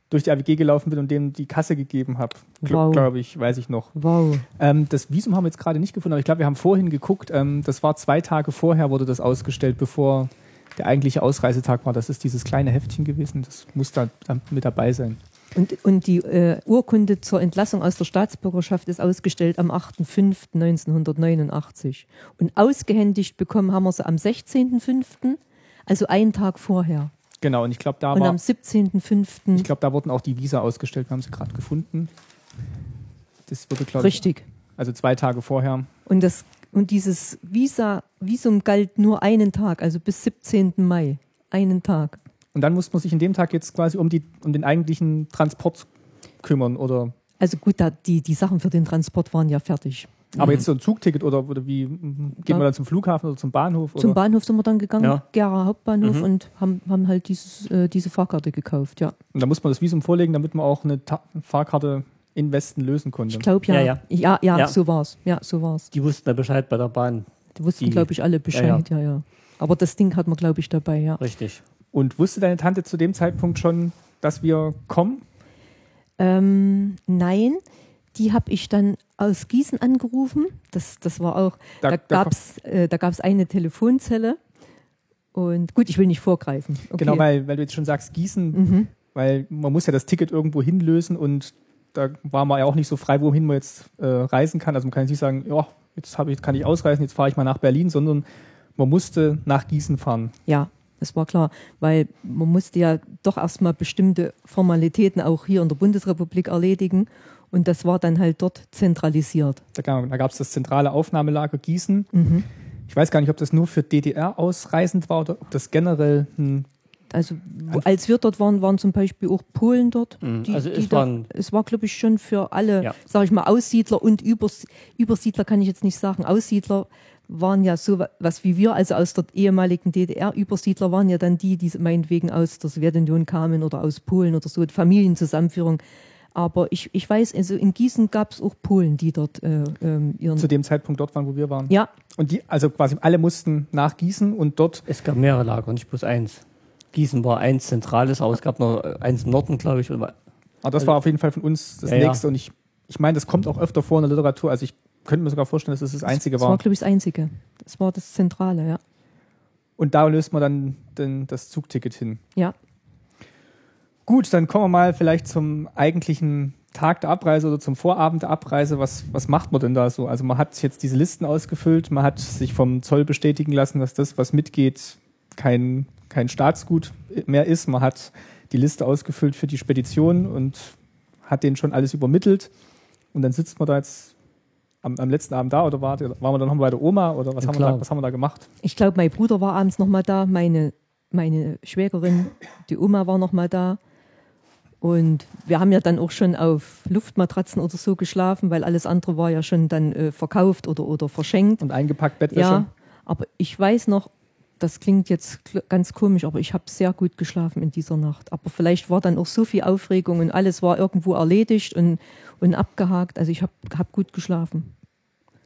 durch die AWG gelaufen bin und denen die Kasse gegeben habe. Wow. Glaube ich, weiß ich noch. Wow. Ähm, das Visum haben wir jetzt gerade nicht gefunden, aber ich glaube, wir haben vorhin geguckt. Ähm, das war zwei Tage vorher, wurde das ausgestellt, bevor der eigentliche Ausreisetag war. Das ist dieses kleine Heftchen gewesen. Das muss da, da mit dabei sein. Und, und die äh, Urkunde zur Entlassung aus der Staatsbürgerschaft ist ausgestellt am 8.5.1989. Und ausgehändigt bekommen haben wir sie am 16.5., also einen Tag vorher. Genau, und ich glaube, da Und war, am 17.5. ich glaube, da wurden auch die Visa ausgestellt. Wir haben sie gerade gefunden. Das wurde, glaube ich, Richtig. also zwei Tage vorher. Und, das, und dieses Visa, Visum galt nur einen Tag, also bis 17. Mai. Einen Tag. Und dann muss man sich in dem Tag jetzt quasi um, die, um den eigentlichen Transport kümmern. Oder, Also gut, da, die, die Sachen für den Transport waren ja fertig. aber jetzt so ein Zugticket oder, oder wie mhm, geht Ja. man dann zum Flughafen oder zum Bahnhof? Zum oder? Bahnhof sind wir dann gegangen, Ja. Gera Hauptbahnhof, Mhm. und haben, haben halt dieses, äh, diese Fahrkarte gekauft, ja. Und da muss man das Visum vorlegen, damit man auch eine Ta Fahrkarte in Westen lösen konnte. Ich glaube ja. Ja, Ja, ja. ja, ja, Ja. so war's. Ja, so war's. Die wussten da Bescheid bei der Bahn. Die wussten, glaube ich, alle Bescheid, ja, ja, Aber das Ding hat man, glaube ich, dabei, ja. Richtig. Und wusste deine Tante zu dem Zeitpunkt schon, dass wir kommen? Ähm, nein, die habe ich dann aus Gießen angerufen. Das, das war auch, Da- da, gab es äh, da gab's eine Telefonzelle. Und gut, ich will nicht vorgreifen. Okay. Genau, weil, weil du jetzt schon sagst, Gießen, Mhm. weil man muss ja das Ticket irgendwo hinlösen und da war man ja auch nicht so frei, wohin man jetzt äh, reisen kann. Also man kann jetzt nicht sagen, ja, jetzt ich, kann ich ausreisen, jetzt fahre ich mal nach Berlin, sondern man musste nach Gießen fahren. Ja, das war klar, weil man musste ja doch erstmal bestimmte Formalitäten auch hier in der Bundesrepublik erledigen. Und das war dann halt dort zentralisiert. Da, gab- da gab es das zentrale Aufnahmelager Gießen. Mhm. Ich weiß gar nicht, ob das nur für DDR ausreisend war oder ob das generell ein Also wo, als wir dort waren, waren zum Beispiel auch Polen dort. Mhm. Die, Also die es da, waren- es war, glaube ich, schon für alle, Ja. sage ich mal, Aussiedler und Übers Übersiedler kann ich jetzt nicht sagen. Aussiedler waren ja so wa- was wie wir, also aus der ehemaligen DDR. Übersiedler waren ja dann die, die meinetwegen aus der Sowjetunion kamen oder aus Polen oder so, Familienzusammenführung. Aber ich, ich weiß, also in Gießen gab es auch Polen, die dort äh, ähm, ihren. zu dem Zeitpunkt dort waren, wo wir waren. ja, Und die, also quasi alle mussten nach Gießen und dort, Es gab mehrere Lager, nicht bloß eins. Gießen war eins zentrales, aber es gab noch eins im Norden, glaube ich. Aber das war auf jeden Fall von uns das Ja, ja. nächste. Und ich, ich meine, das kommt auch öfter vor in der Literatur. Also ich könnte mir sogar vorstellen, dass es das einzige das war, war. glaube ich, das Einzige. Das war das Zentrale, ja. Und da löst man dann den, das Zugticket hin. Ja, Gut, dann kommen wir mal vielleicht zum eigentlichen Tag der Abreise oder zum Vorabend der Abreise. Was, was macht man denn da so? Also man hat jetzt diese Listen ausgefüllt, man hat sich vom Zoll bestätigen lassen, dass das, was mitgeht, kein, kein Staatsgut mehr ist. Man hat die Liste ausgefüllt für die Spedition und hat denen schon alles übermittelt. Und dann sitzt man da jetzt am, am letzten Abend da oder war, waren wir dann noch bei der Oma oder was, Ja, haben, wir da, was haben wir da gemacht? Ich glaube, mein Bruder war abends noch mal da, meine, meine Schwägerin, die Oma war noch mal da. Und wir haben ja dann auch schon auf Luftmatratzen oder so geschlafen, weil alles andere war ja schon dann äh, verkauft oder, oder verschenkt. Und eingepackt Bettwäsche? Ja, aber ich weiß noch, das klingt jetzt ganz komisch, aber ich habe sehr gut geschlafen in dieser Nacht. Aber vielleicht war dann auch so viel Aufregung und alles war irgendwo erledigt und, und abgehakt. Also ich habe hab gut geschlafen.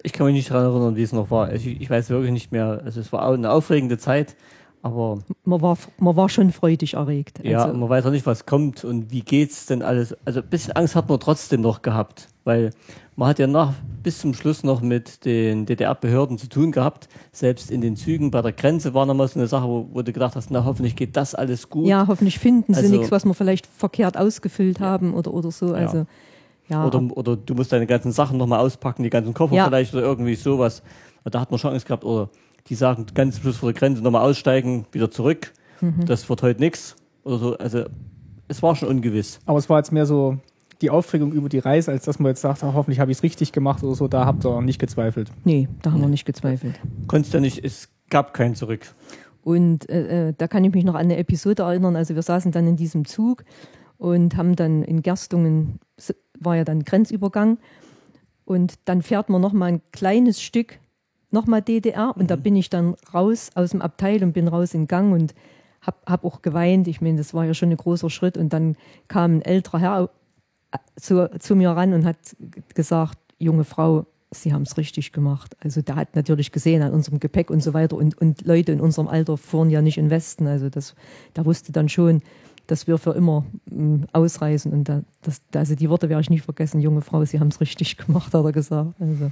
Ich kann mich nicht daran erinnern, wie es noch war. Also ich, ich weiß wirklich nicht mehr. Also es war eine aufregende Zeit, aber Man war, man war schon freudig erregt. ja, Also, man weiß auch nicht, was kommt und wie geht's denn alles. Also ein bisschen Angst hat man trotzdem noch gehabt, weil man hat ja nach bis zum Schluss noch mit den DDR-Behörden zu tun gehabt. Selbst in den Zügen bei der Grenze war nochmal so eine Sache, wo, wo du gedacht hast, na hoffentlich geht das alles gut. Ja, hoffentlich finden sie Also- nichts, was wir vielleicht verkehrt ausgefüllt haben oder, oder so. Also, ja. Oder, oder du musst deine ganzen Sachen nochmal auspacken, die ganzen Koffer Ja. vielleicht oder irgendwie sowas. Und Da hat man schon Angst gehabt. Oder die sagen ganz zum Schluss vor der Grenze nochmal aussteigen, wieder zurück. Mhm. Das wird heute nichts. Oder so. Also es war schon ungewiss. Aber es war jetzt mehr so die Aufregung über die Reise, als dass man jetzt sagt, ah, hoffentlich habe ich es richtig gemacht oder so. Da habt ihr nicht gezweifelt. nee, da haben wir nicht gezweifelt. Konntest ja nicht, es gab kein Zurück. Und äh, äh, da kann ich mich noch an eine Episode erinnern. Also wir saßen dann in diesem Zug und haben dann in Gerstungen, war ja dann Grenzübergang. Und dann fährt man noch mal ein kleines Stück, noch mal DDR. Und da bin ich dann raus aus dem Abteil und bin raus in Gang und hab, hab auch geweint. Ich meine, das war ja schon ein großer Schritt. Und dann kam ein älterer Herr äh, zu, zu mir ran und hat gesagt, junge Frau, Sie haben es richtig gemacht. Also der hat natürlich gesehen an unserem Gepäck und so weiter. Und, und Leute in unserem Alter fuhren ja nicht in Westen. Also das, der wusste dann schon, dass wir für immer mm, ausreisen. Und da, das, also die Worte werde ich nicht vergessen. Junge Frau, Sie haben es richtig gemacht, hat er gesagt. Also,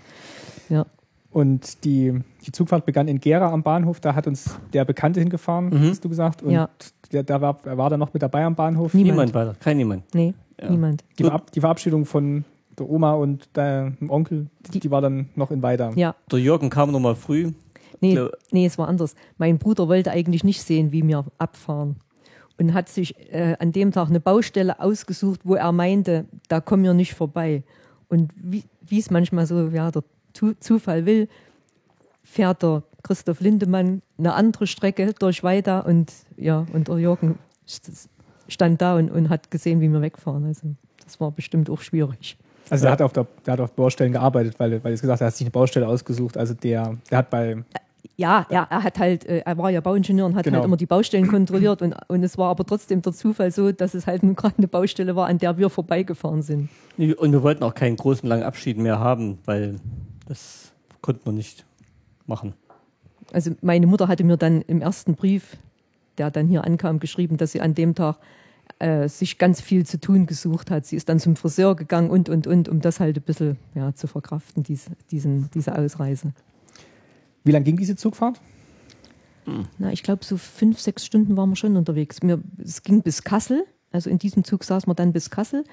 ja. Und die, die Zugfahrt begann in Gera am Bahnhof. Da hat uns der Bekannte hingefahren, Mhm. hast du gesagt. Und Ja. der, der war, er war da noch mit dabei am Bahnhof. Niemand. Niemand weiter, kein niemand. Nee, Ja. niemand. Die, Verab die Verabschiedung von der Oma und der, dem Onkel, die, Die- war dann noch in Weida. Ja, Der Jürgen kam noch mal früh. nee, nee, es war anders. Mein Bruder wollte eigentlich nicht sehen, wie wir abfahren. Und hat sich äh, an dem Tag eine Baustelle ausgesucht, wo er meinte, da kommen wir nicht vorbei. Und wie es manchmal so ja, der Zufall will, fährt der Christoph Lindemann eine andere Strecke durch Weida und ja, und der Jürgen st- stand da und, und hat gesehen, wie wir wegfahren. Also das war bestimmt auch schwierig. Also der hat auf der, der hat auf Baustellen gearbeitet, weil, weil er gesagt hat, er hat sich eine Baustelle ausgesucht. Also der, der hat bei, Ja, er, er hat halt, äh, er war ja Bauingenieur und hat Genau. halt immer die Baustellen kontrolliert und, und es war aber trotzdem der Zufall so, dass es halt nur gerade eine Baustelle war, an der wir vorbeigefahren sind. Und wir wollten auch keinen großen langen Abschied mehr haben, weil das konnten wir nicht machen. Also meine Mutter hatte mir dann im ersten Brief, der dann hier ankam, geschrieben, dass sie an dem Tag äh, sich ganz viel zu tun gesucht hat. Sie ist dann zum Friseur gegangen und, und, und, um das halt ein bisschen ja, zu verkraften, diese, diesen, diese Ausreise. Wie lang ging diese Zugfahrt? Na, ich glaube, so fünf, sechs Stunden waren wir schon unterwegs. Wir, es ging bis Kassel, also in diesem Zug saßen wir dann bis Kassel.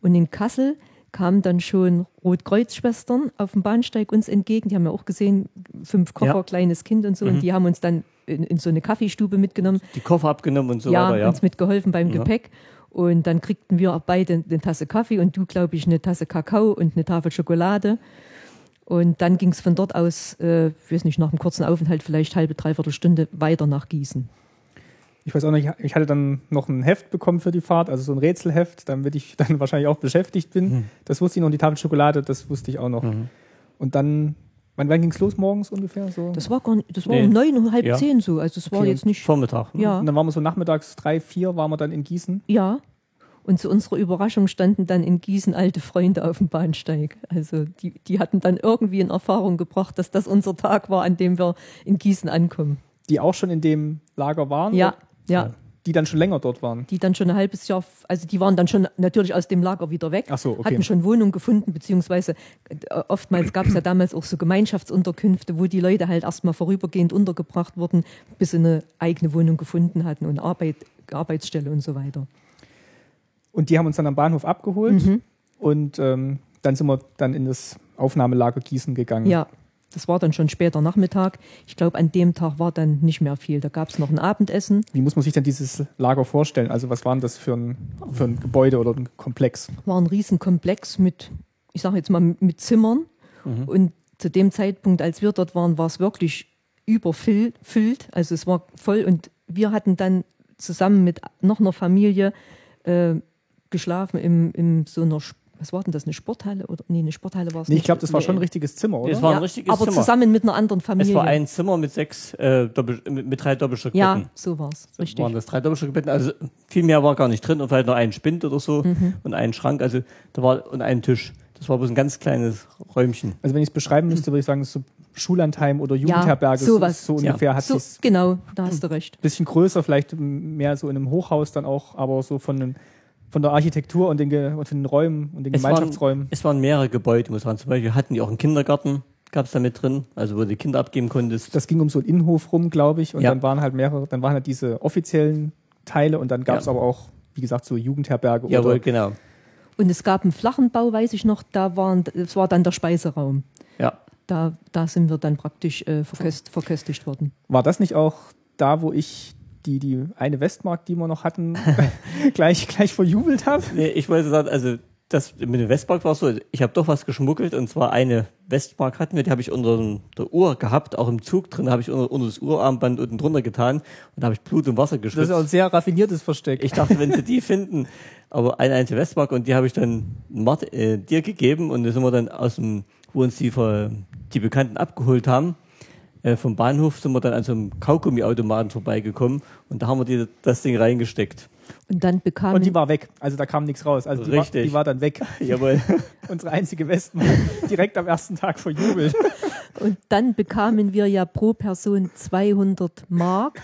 Und in Kassel kamen dann schon Rotkreuzschwestern auf dem Bahnsteig uns entgegen. Die haben ja auch gesehen, fünf Koffer, Ja. kleines Kind und so. Und die haben uns dann in, in so eine Kaffeestube mitgenommen. Die Koffer abgenommen und so ja, weiter, ja. uns mitgeholfen beim Ja. Gepäck. Und dann kriegten wir auch beide eine Tasse Kaffee und du, glaube ich, eine Tasse Kakao und eine Tafel Schokolade. Und dann ging es von dort aus, äh, ich weiß nicht, nach einem kurzen Aufenthalt vielleicht halbe, dreiviertel Stunde weiter nach Gießen. Ich weiß auch nicht, ich hatte dann noch ein Heft bekommen für die Fahrt, also so ein Rätselheft, damit ich dann wahrscheinlich auch beschäftigt bin. Hm. Das wusste ich noch, und die Tafel Schokolade, das wusste ich auch noch. Mhm. Und dann, wann, wann ging es los morgens ungefähr? So? Das war gar nicht, das war Nee. um neun, um halb Ja. zehn so. Also es war Okay, jetzt nicht. Vormittag. Ja. Und dann waren wir so nachmittags drei, vier, waren wir dann in Gießen. Ja. Und zu unserer Überraschung standen dann in Gießen alte Freunde auf dem Bahnsteig. Also die, die hatten dann irgendwie in Erfahrung gebracht, dass das unser Tag war, an dem wir in Gießen ankommen. Die auch schon in dem Lager waren? Ja, ja. Die dann schon länger dort waren. Die dann schon ein halbes Jahr, also die waren dann schon natürlich aus dem Lager wieder weg. Ach so, okay. Hatten schon Wohnung gefunden, beziehungsweise äh, oftmals gab es ja damals auch so Gemeinschaftsunterkünfte, wo die Leute halt erstmal vorübergehend untergebracht wurden, bis sie eine eigene Wohnung gefunden hatten und Arbeit, Arbeitsstelle und so weiter. Und die haben uns dann am Bahnhof abgeholt Mhm. und ähm, dann sind wir dann in das Aufnahmelager Gießen gegangen. Ja, das war dann schon später Nachmittag. Ich glaube, an dem Tag war dann nicht mehr viel. Da gab es noch ein Abendessen. Wie muss man sich denn dieses Lager vorstellen? Also was war denn das für ein, für ein Gebäude oder ein Komplex? War ein Riesenkomplex mit, ich sage jetzt mal, mit Zimmern. Und zu dem Zeitpunkt, als wir dort waren, war es wirklich überfüllt. Also es war voll. Und wir hatten dann zusammen mit noch einer Familie äh, geschlafen in, in so einer, was war denn das, eine Sporthalle? Oder, nee, eine Sporthalle war es Nee, nicht. ich glaube, das war Nee. schon ein richtiges Zimmer, oder? Es war ein ja, richtiges aber Zimmer. zusammen mit einer anderen Familie. Es war ein Zimmer mit sechs, äh, Doppel, mit, drei Doppelstockbetten. ja, so war es. Richtig. Waren das drei Doppelstockbetten? Also viel mehr war gar nicht drin und vielleicht noch ein Spind oder so Mhm. und einen Schrank, also da war und ein Tisch. Das war bloß ein ganz kleines Räumchen. Also wenn ich es beschreiben müsste, würde ich sagen, es ist so Schullandheim oder Jugendherberge. so- sowas. So ungefähr hat so, genau, da hast du recht. bisschen größer, vielleicht mehr so in einem Hochhaus dann auch, aber so von, den, von der Architektur und den, Ge und den Räumen und den Es waren, Gemeinschaftsräumen. es waren mehrere Gebäude, muss man zum Beispiel hatten die auch einen Kindergarten, gab es da mit drin, also wo du die Kinder abgeben konntest. Das ging um so einen Innenhof rum, glaube ich, und Ja. dann waren halt mehrere, dann waren halt diese offiziellen Teile und dann gab es Ja. aber auch, wie gesagt, so Jugendherberge Jawohl, oder genau. Und es gab einen flachen Bau, weiß ich noch, da waren, das war dann der Speiseraum. Ja. Da, da sind wir dann praktisch äh, verköst, verköstigt worden. war das nicht auch da, wo ich die, die eine Westmark, die wir noch hatten, gleich, gleich verjubelt habe? Nee, ich wollte sagen, also das mit dem Westmark war so, ich habe doch was geschmuggelt und zwar eine Westmark hatten wir, die habe ich unter der Uhr gehabt, auch im Zug drin habe ich unter, unter das Uhrarmband unten drunter getan und da habe ich Blut und Wasser Das geschwitzt. ist auch ein sehr raffiniertes Versteck. Ich dachte, wenn sie die finden, aber eine einzige Westmark und die habe ich dann Mart, äh, dir gegeben und da sind wir dann aus dem, wo uns die, die Bekannten abgeholt haben, äh, vom Bahnhof sind wir dann an so einem Kaugummiautomaten vorbeigekommen und da haben wir die, das Ding reingesteckt. Und dann bekamen, und die war weg. Also da kam nichts raus. Also die war, Richtig. die war dann weg. Jawohl. Unsere einzige Westmark. Direkt am ersten Tag verjubelt. und dann bekamen wir ja pro Person 200 Mark,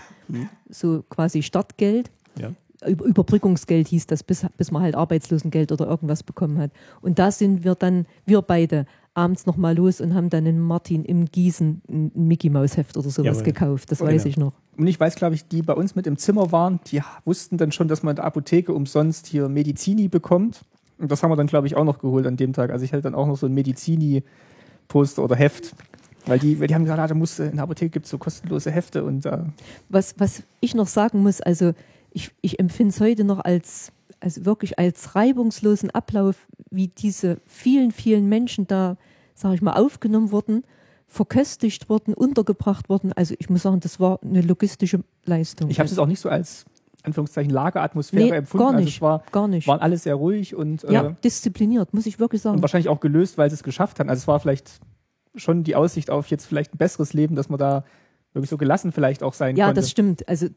so quasi Startgeld. Ja. Über- Überbrückungsgeld hieß das, bis, bis man halt Arbeitslosengeld oder irgendwas bekommen hat. Und da sind wir dann, wir beide, abends nochmal los und haben dann in Martin im Gießen ein Mickey Maus Heft oder sowas Jawohl. gekauft. Das Genau. weiß ich noch. Und ich weiß, glaube ich, die bei uns mit im Zimmer waren, die wussten dann schon, dass man in der Apotheke umsonst hier Medizini bekommt. Und das haben wir dann, glaube ich, auch noch geholt an dem Tag. Also ich hatte dann auch noch so ein Medizini-Poster oder Heft. Weil die, weil die haben gesagt, ah, da musst in der Apotheke gibt es so kostenlose Hefte und äh, Was, was ich noch sagen muss, also ich, ich empfinde es heute noch als, also wirklich als reibungslosen Ablauf, wie diese vielen, vielen Menschen da, sage ich mal, aufgenommen wurden, verköstigt wurden, untergebracht wurden. Also ich muss sagen, das war eine logistische Leistung. ich habe es auch nicht so als Anführungszeichen Lageratmosphäre nee, empfunden. gar Also nicht, es war, gar nicht. waren alle sehr ruhig und, ja, äh, diszipliniert, muss ich wirklich sagen. und wahrscheinlich auch gelöst, weil sie es geschafft haben. Also es war vielleicht schon die Aussicht auf jetzt vielleicht ein besseres Leben, dass man da wirklich so gelassen vielleicht auch sein Ja, konnte. das stimmt. Also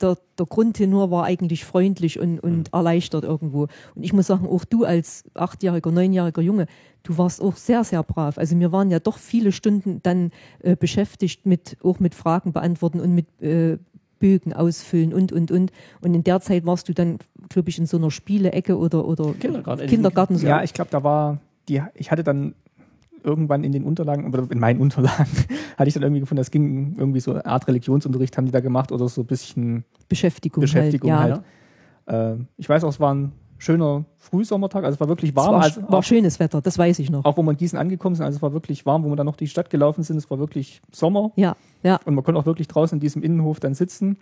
der, der Grundtenor war eigentlich freundlich und, und erleichtert irgendwo. Und ich muss sagen, auch du als achtjähriger, neunjähriger Junge, du warst auch sehr, sehr brav. Also wir waren ja doch viele Stunden dann äh, beschäftigt mit, auch mit Fragen beantworten und mit äh, Bögen ausfüllen und, und, und. Und in der Zeit warst du dann, glaube ich, in so einer Spieleecke oder, oder Kindergarten. Kindergarten. So. Ja, ich glaube, da war die, ich hatte dann irgendwann in den Unterlagen, oder in meinen Unterlagen, hatte ich dann irgendwie gefunden, das ging irgendwie so eine Art Religionsunterricht haben die da gemacht oder so ein bisschen Beschäftigung, Beschäftigung halt. Ja. halt. Äh, ich weiß auch, es war ein schöner Frühsommertag, also es war wirklich Es warm. war, also war auch, schönes Wetter, das weiß ich noch. auch wo wir in Gießen angekommen sind, also es war wirklich warm, wo wir dann noch die Stadt gelaufen sind, es war wirklich Sommer Ja, ja. und man konnte auch wirklich draußen in diesem Innenhof dann sitzen.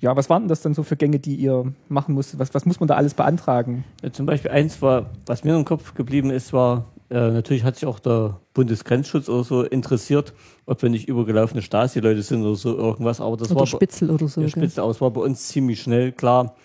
Ja, was waren denn das dann so für Gänge, die ihr machen musstet? Was, was muss man da alles beantragen? Ja, zum Beispiel eins war, was mir im Kopf geblieben ist, war, äh, natürlich hat sich auch der Bundesgrenzschutz oder so interessiert, ob wir nicht übergelaufene Stasi-Leute sind oder so irgendwas, aber das Oder war Spitzel oder so. ja, gell? Spitze aus, war bei uns ziemlich schnell, klar,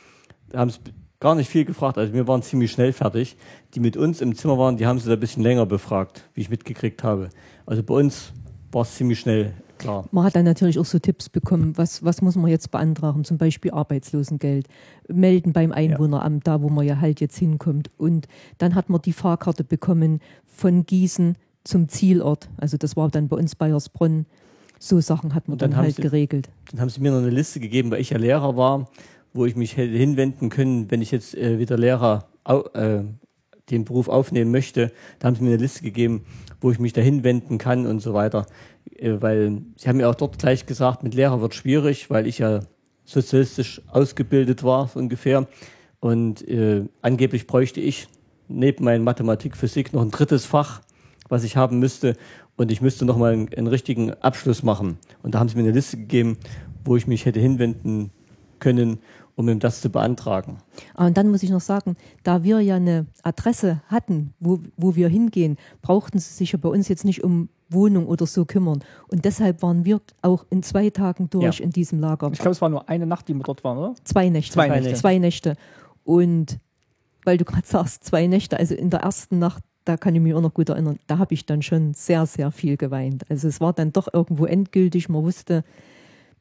da haben es gar nicht viel gefragt, also wir waren ziemlich schnell fertig. Die mit uns im Zimmer waren, die haben sie da ein bisschen länger befragt, wie ich mitgekriegt habe. Also bei uns war es ziemlich schnell klar. Man hat dann natürlich auch so Tipps bekommen, was, was muss man jetzt beantragen, zum Beispiel Arbeitslosengeld, melden beim Einwohneramt, da wo man ja halt jetzt hinkommt. Und dann hat man die Fahrkarte bekommen von Gießen zum Zielort. Also das war dann bei uns Bayersbronn. So Sachen hat man dann dann, halt sie- geregelt. Dann haben sie mir noch eine Liste gegeben, weil ich ja Lehrer war, wo ich mich hätte hinwenden können, wenn ich jetzt äh, wieder Lehrer äh, den Beruf aufnehmen möchte. Da haben sie mir eine Liste gegeben, wo ich mich da hinwenden kann und so weiter. Äh, weil sie haben mir auch dort gleich gesagt, mit Lehrer wird schwierig, weil ich ja sozialistisch ausgebildet war, so ungefähr. Und äh, angeblich bräuchte ich neben meinem Mathematik, Physik noch ein drittes Fach, was ich haben müsste. Und ich müsste nochmal einen, einen richtigen Abschluss machen. Und da haben sie mir eine Liste gegeben, wo ich mich hätte hinwenden können, um ihm das zu beantragen. Ah, Und dann muss ich noch sagen, da wir ja eine Adresse hatten, wo, wo wir hingehen, brauchten sie sich ja bei uns jetzt nicht um Wohnung oder so kümmern. Und deshalb waren wir auch in zwei Tagen durch Ja. in diesem Lager. Ich glaube, es war nur eine Nacht, die wir dort waren, oder? Zwei Nächte. Zwei Nächte. Zwei Nächte. Und weil du gerade sagst, zwei Nächte, also in der ersten Nacht, da kann ich mich auch noch gut erinnern, da habe ich dann schon sehr, sehr viel geweint. Also es war dann doch irgendwo endgültig, man wusste,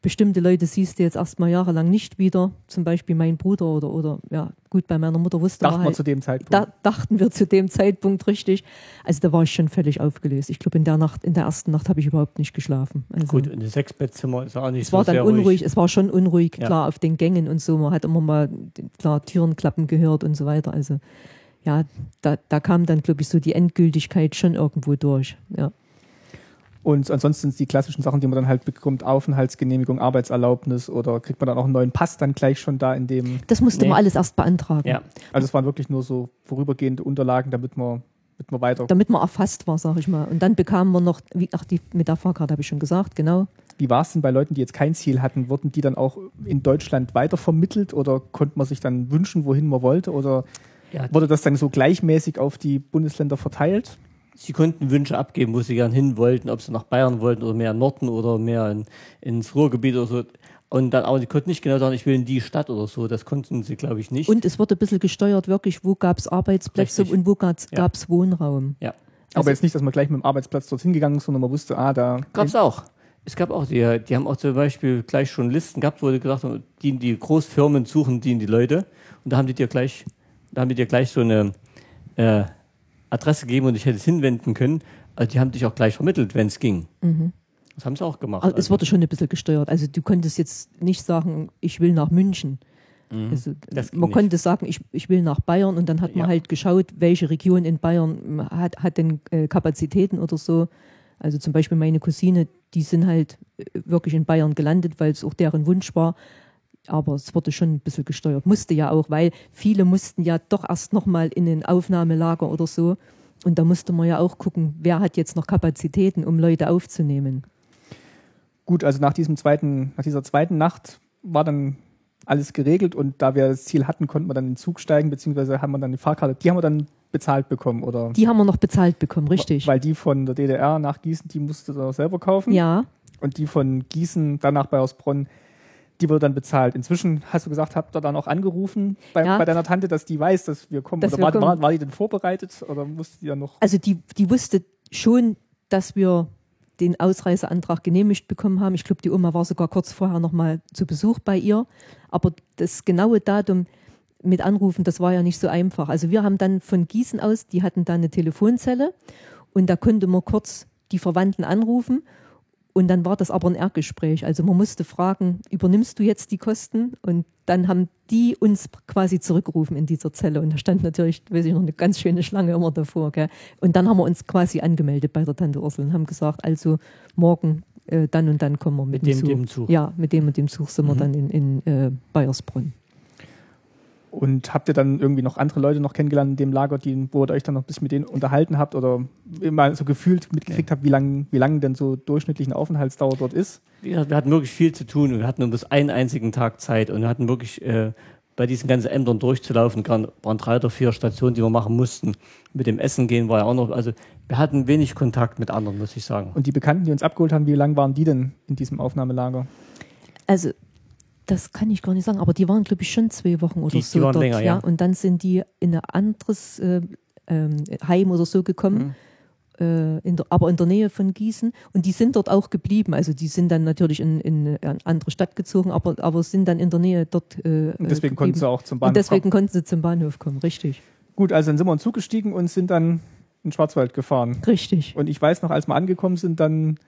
bestimmte Leute siehst du jetzt erstmal jahrelang nicht wieder, zum Beispiel mein Bruder oder, oder ja, gut, bei meiner Mutter wusste Dachten wir halt, zu dem Zeitpunkt. da dachten wir zu dem Zeitpunkt richtig. Also da war ich schon völlig aufgelöst. Ich glaube, in der Nacht, in der ersten Nacht habe ich überhaupt nicht geschlafen. Also Gut, in das Sechsbettzimmer ist auch nicht es so war dann unruhig, ruhig. es war schon unruhig, Ja. klar, auf den Gängen und so. Man hat immer mal, klar, Türen klappen gehört und so weiter. Also, ja, da, da kam dann, glaube ich, so die Endgültigkeit schon irgendwo durch. Ja. Und ansonsten sind die klassischen Sachen, die man dann halt bekommt, Aufenthaltsgenehmigung, Arbeitserlaubnis oder kriegt man dann auch einen neuen Pass dann gleich schon da in dem. Das musste Nee. man alles erst beantragen, Ja, Also es waren wirklich nur so vorübergehende Unterlagen, damit man, damit man weiter. damit man erfasst war, sag ich mal. Und dann bekamen wir noch, wie, ach, die, mit der Fahrkarte habe ich schon gesagt, genau. Wie war es denn bei Leuten, die jetzt kein Ziel hatten? Wurden die dann auch in Deutschland weitervermittelt oder konnte man sich dann wünschen, wohin man wollte? Oder ja, wurde das dann so gleichmäßig auf die Bundesländer verteilt? Sie konnten Wünsche abgeben, wo sie gern hin wollten, ob sie nach Bayern wollten oder mehr in Norden oder mehr in, ins Ruhrgebiet oder so. Und dann, aber sie konnten nicht genau sagen, ich will in die Stadt oder so. Das konnten sie, glaube ich, nicht. Und es wurde ein bisschen gesteuert, wirklich, wo gab es Arbeitsplätze Richtig. und wo gab es Ja. Wohnraum. ja, Aber Also- jetzt nicht, dass man gleich mit dem Arbeitsplatz dorthin gegangen ist, sondern man wusste, ah, da. gab es auch. Es gab auch, die, die haben auch zum Beispiel gleich schon Listen gehabt, wo die gesagt haben, die, die Großfirmen suchen die, die Leute. Und da haben die dir gleich, da haben die dir gleich so eine äh, Adresse gegeben und ich hätte es hinwenden können. Also die haben dich auch gleich vermittelt, wenn es ging. Das haben sie auch gemacht. Also es Also- wurde schon ein bisschen gesteuert. Also du konntest jetzt nicht sagen, ich will nach München. Also, Das ging man nicht. konnte sagen, ich, ich will nach Bayern und dann hat man Ja. halt geschaut, welche Region in Bayern hat, hat denn äh, Kapazitäten oder so. Also zum Beispiel meine Cousine, die sind halt äh, wirklich in Bayern gelandet, weil es auch deren Wunsch war. Aber es wurde schon ein bisschen gesteuert. Musste ja auch, weil viele mussten ja doch erst nochmal in ein Aufnahmelager oder so. Und da musste man ja auch gucken, wer hat jetzt noch Kapazitäten, um Leute aufzunehmen. Gut, also nach diesem zweiten, nach dieser zweiten Nacht war dann alles geregelt und da wir das Ziel hatten, konnten wir dann in den Zug steigen, beziehungsweise haben wir dann die Fahrkarte, die haben wir dann bezahlt bekommen, oder? Die haben wir noch bezahlt bekommen, richtig. Weil die von der DDR nach Gießen, die musste du selber kaufen. ja, Und die von Gießen dann nach Bayersbronn, die wurde dann bezahlt. Inzwischen hast du gesagt, habt ihr dann auch angerufen bei, Ja. bei deiner Tante, dass die weiß, dass wir kommen. Dass oder wir war, kommen. War, war die denn vorbereitet oder musste die dann noch? also die, die wusste schon, dass wir den Ausreiseantrag genehmigt bekommen haben. Ich glaube, die Oma war sogar kurz vorher noch mal zu Besuch bei ihr. Aber das genaue Datum mit Anrufen, das war ja nicht so einfach. Also wir haben dann von Gießen aus, die hatten da eine Telefonzelle und da konnte man kurz die Verwandten anrufen und dann war das aber ein Erdgespräch. Also man musste fragen, übernimmst du jetzt die Kosten? Und dann haben die uns quasi zurückgerufen in dieser Zelle. Und da stand natürlich, weiß ich noch, eine ganz schöne Schlange immer davor. Gell? Und dann haben wir uns quasi angemeldet bei der Tante Ursel und haben gesagt, also morgen äh, dann und dann kommen wir mit, Mit dem- Zug. dem Zug. Ja, mit dem und dem Zug sind wir dann in, in äh, Bayersbronn. Und habt ihr dann irgendwie noch andere Leute noch kennengelernt in dem Lager, die, wo ihr euch dann noch ein bisschen mit denen unterhalten habt oder immer so gefühlt mitgekriegt habt, wie lang, wie lang denn so durchschnittlich eine Aufenthaltsdauer dort ist? Wir hatten wirklich viel zu tun und wir hatten nur bis einen einzigen Tag Zeit und wir hatten wirklich äh, bei diesen ganzen Ämtern durchzulaufen, waren drei oder vier Stationen, die wir machen mussten. Mit dem Essen gehen war ja auch noch, also wir hatten wenig Kontakt mit anderen, muss ich sagen. Und die Bekannten, die uns abgeholt haben, wie lang waren die denn in diesem Aufnahmelager? Also, das kann ich gar nicht sagen, aber die waren, glaube ich, schon zwei Wochen oder Die- die so waren dort. länger, ja. Und dann sind die in ein anderes äh, ähm, Heim oder so gekommen, äh, in der, aber in der Nähe von Gießen. Und die sind dort auch geblieben. Also die sind dann natürlich in, in eine andere Stadt gezogen, aber, aber sind dann in der Nähe dort äh, Und deswegen äh, konnten sie geblieben. auch zum Bahnhof Und deswegen kommen. konnten sie zum Bahnhof kommen, richtig. Gut, also dann sind wir in Zug gestiegen und sind dann in den Schwarzwald gefahren. Richtig. Und ich weiß noch, als wir angekommen sind, dann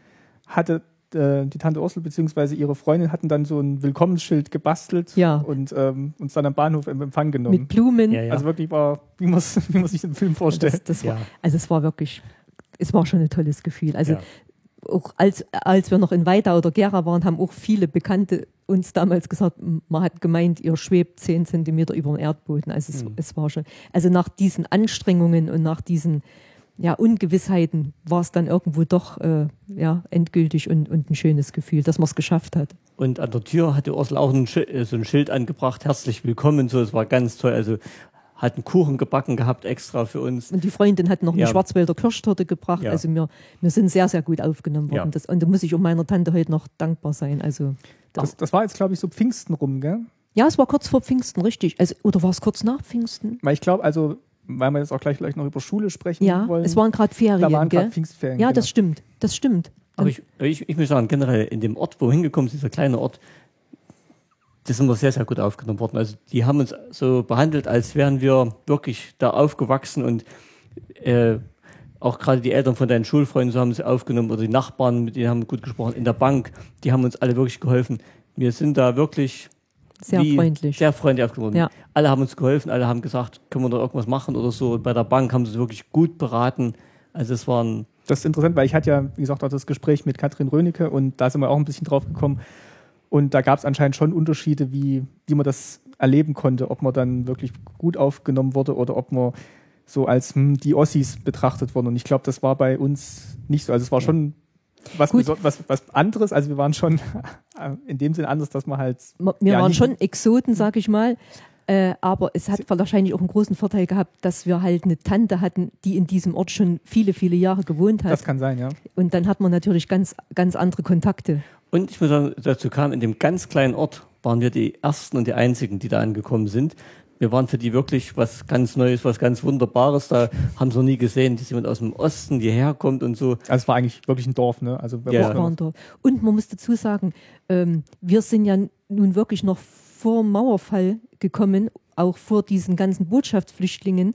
hatte äh, die Tante Ursel bzw. ihre Freundin hatten dann so ein Willkommensschild gebastelt Ja. und ähm, uns dann am Bahnhof im Empfang genommen. Mit Blumen. Ja, ja. Also wirklich war, wie man wie sich den Film vorstellt. Das, das war, Ja. Also es war wirklich, es war schon ein tolles Gefühl. Also Ja. auch als, als wir noch in Weida oder Gera waren, haben auch viele Bekannte uns damals gesagt, man hat gemeint, ihr schwebt zehn Zentimeter über dem Erdboden. Also es, es war schon, also nach diesen Anstrengungen und nach diesen ja, Ungewissheiten war es dann irgendwo doch äh, ja, endgültig und, und ein schönes Gefühl, dass man es geschafft hat. Und an der Tür hatte Ursel auch ein Schild, äh, so ein Schild angebracht, herzlich willkommen, so, es war ganz toll, also hat einen Kuchen gebacken gehabt extra für uns. Und die Freundin hat noch eine Ja. Schwarzwälder Kirschtorte gebracht. Ja. Also wir, wir sind sehr, sehr gut aufgenommen worden. Ja. Das, und da muss ich um meiner Tante heute noch dankbar sein. Also Das, das war jetzt, glaube ich, so Pfingsten rum, gell? Ja, es war kurz vor Pfingsten, richtig. Also, oder war es kurz nach Pfingsten? Weil ich glaube, also, weil wir jetzt auch gleich vielleicht noch über Schule sprechen Ja, wollen. es waren gerade Ferien, da waren gerade gell? Pfingstferien. Ja, genau. das stimmt. Das stimmt. Aber ich, ich, ich muss sagen, generell in dem Ort, wo wir hingekommen sind, dieser kleine Ort, das sind wir sehr, sehr gut aufgenommen worden. Also die haben uns so behandelt, als wären wir wirklich da aufgewachsen und äh, auch gerade die Eltern von deinen Schulfreunden so haben sie aufgenommen oder die Nachbarn, mit denen haben wir gut gesprochen, in der Bank, die haben uns alle wirklich geholfen. Wir sind da wirklich Sehr wie- freundlich. Sehr freundlich aufgenommen. Ja. Alle haben uns geholfen, alle haben gesagt, können wir da irgendwas machen oder so. Und bei der Bank haben sie wirklich gut beraten. Also es waren Das ist interessant, weil ich hatte ja, wie gesagt, auch das Gespräch mit Katrin Rönecke und da sind wir auch ein bisschen drauf gekommen. Und da gab es anscheinend schon Unterschiede, wie, wie man das erleben konnte, ob man dann wirklich gut aufgenommen wurde oder ob man so als hm, die Ossis betrachtet wurde. Und ich glaube, das war bei uns nicht so. Also es war schon was, was, was anderes. Also wir waren schon in dem Sinn anders, dass man halt. Wir ja, waren schon Exoten, sag ich mal. Äh, aber es hat wahrscheinlich auch einen großen Vorteil gehabt, dass wir halt eine Tante hatten, die in diesem Ort schon viele, viele Jahre gewohnt hat. Das kann sein, ja. Und dann hat man natürlich ganz, ganz andere Kontakte. Und ich muss sagen, dazu kam, in dem ganz kleinen Ort waren wir die Ersten und die Einzigen, die da angekommen sind. Wir waren für die wirklich was ganz Neues, was ganz Wunderbares. Da haben sie noch nie gesehen, dass jemand aus dem Osten hierher kommt und so. Also es war eigentlich wirklich ein Dorf, ne? Also Ja. waren- waren dort. Und man muss dazu sagen, ähm, wir sind ja nun wirklich noch vor dem Mauerfall gekommen, auch vor diesen ganzen Botschaftsflüchtlingen.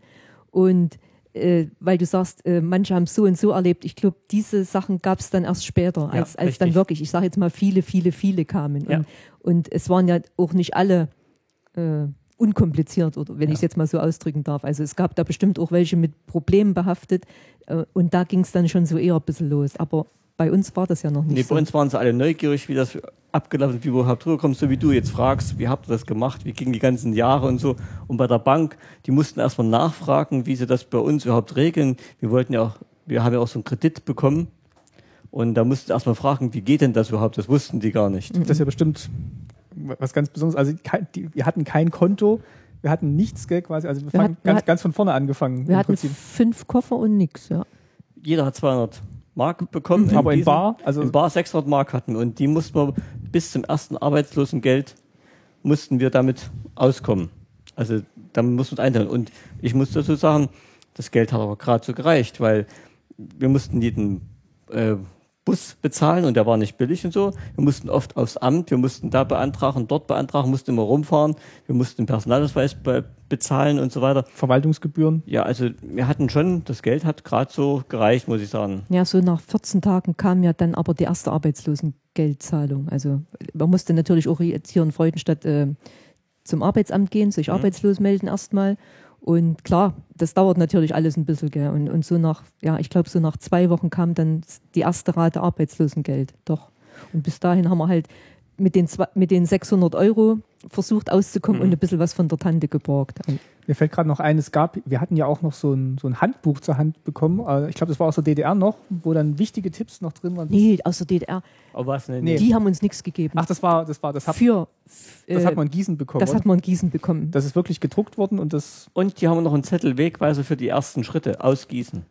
Und äh, weil du sagst, äh, manche haben es so und so erlebt, ich glaube, diese Sachen gab es dann erst später, Ja, als, als dann wirklich, ich sage jetzt mal, viele, viele, viele kamen. Ja. Und, und es waren ja auch nicht alle äh, unkompliziert, oder wenn Ja. ich es jetzt mal so ausdrücken darf. Also es gab da bestimmt auch welche mit Problemen behaftet äh, und da ging es dann schon so eher ein bisschen los. Aber bei uns war das ja noch nicht Nee, so. bei uns waren sie alle neugierig, wie das abgelaufen ist, wie du überhaupt rüberkommst, so wie du jetzt fragst, wie habt ihr das gemacht, wie gingen die ganzen Jahre und so. Und bei der Bank, die mussten erstmal nachfragen, wie sie das bei uns überhaupt regeln. Wir wollten ja auch, wir haben ja auch so einen Kredit bekommen. Und da mussten sie erstmal fragen, wie geht denn das überhaupt? Das wussten die gar nicht. Das ist ja bestimmt was ganz Besonderes. Also die, wir hatten kein Konto, wir hatten nichts, gell, quasi. Also wir, Wir fangen hatten- wir ganz, hatten- ganz von vorne angefangen. Wir im hatten Prinzip. fünf Koffer und nix, ja. Jeder hat 200 Mark bekommen. Aber in diesem- Bar, also in Bar 600 Mark hatten wir. Und die mussten wir bis zum ersten Arbeitslosengeld mussten wir damit auskommen. Also damit mussten wir einteilen. Und ich muss dazu sagen, das Geld hat aber gerade so gereicht, weil wir mussten jeden äh, Bus bezahlen und der war nicht billig und so. Wir mussten oft aufs Amt, wir mussten da beantragen, dort beantragen, mussten immer rumfahren, wir mussten den Personalausweis be bezahlen und so weiter. Verwaltungsgebühren. Ja, also wir hatten schon, das Geld hat gerade so gereicht, muss ich sagen. Ja, so nach 14 Tagen kam ja dann aber die erste Arbeitslosengeldzahlung. Also man musste natürlich auch jetzt hier in Freudenstadt äh, zum Arbeitsamt gehen, sich arbeitslos melden erstmal. Und klar, das dauert natürlich alles ein bisschen. Gell? Und, und so nach, ja, ich glaube, so nach zwei Wochen kam dann die erste Rate Arbeitslosengeld. Doch. Und bis dahin haben wir halt mit den, zwei, mit den 600 Euro versucht auszukommen und ein bisschen was von der Tante geborgt. Mir fällt gerade noch ein, es gab, wir hatten ja auch noch so ein, so ein Handbuch zur Hand bekommen. Äh, Ich glaube, das war aus der DDR noch, wo dann wichtige Tipps noch drin waren. Nee, aus der DDR. Aber was? Nee, Nee. Die haben uns nichts gegeben. Ach, das war, das war, das hat, Für, das äh, hat man in Gießen bekommen. das oder? hat man in Gießen bekommen. das ist wirklich gedruckt worden und das, Und die haben noch einen Zettel Wegweiser für die ersten Schritte ausgießen.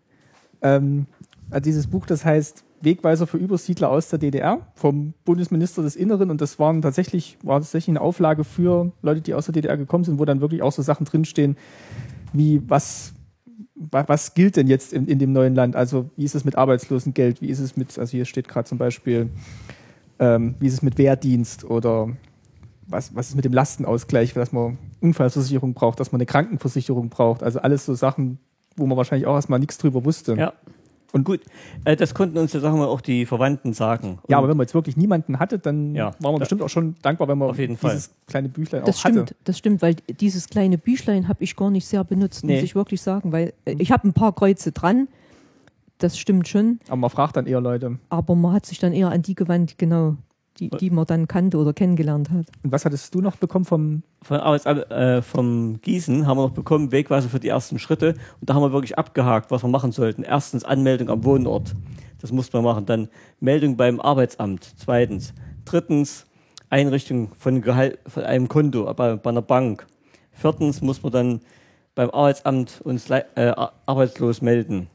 ähm, also dieses Buch, das heißt Wegweiser für Übersiedler aus der DDR vom Bundesminister des Inneren und das waren tatsächlich, war tatsächlich eine Auflage für Leute, die aus der DDR gekommen sind, wo dann wirklich auch so Sachen drinstehen, wie was, wa- was gilt denn jetzt in, in dem neuen Land? Also wie ist es mit Arbeitslosengeld? Wie ist es mit, also hier steht gerade zum Beispiel, ähm, wie ist es mit Wehrdienst oder was, was ist mit dem Lastenausgleich, dass man Unfallversicherung braucht, dass man eine Krankenversicherung braucht. Also alles so Sachen, wo man wahrscheinlich auch erstmal nichts drüber wusste. Ja. Und gut, äh, das konnten uns ja, sagen wir, auch die Verwandten sagen. Ja, aber Und wenn man jetzt wirklich niemanden hatte, dann Ja. waren wir bestimmt auch schon dankbar, wenn man Auf jeden dieses kleine Büchlein Das auch hatte. stimmt, das stimmt, weil dieses kleine Büchlein habe ich gar nicht sehr benutzt, Nee. muss ich wirklich sagen, weil äh, ich habe ein paar Kreuze dran, das stimmt schon, Aber man fragt dann eher Leute. aber man hat sich dann eher an die gewandt, genau, die, die man dann kannte oder kennengelernt hat. Und was hattest du noch bekommen vom von Arbeitsamt, äh, vom Gießen haben wir noch bekommen, Wegweiser für die ersten Schritte. Und da haben wir wirklich abgehakt, was wir machen sollten. Erstens Anmeldung am Wohnort. Das musste man machen. Dann Meldung beim Arbeitsamt. Zweitens. Drittens Einrichtung von, Gehalt, von einem Konto bei, bei einer Bank. Viertens muss man dann beim Arbeitsamt uns äh, ar- arbeitslos melden.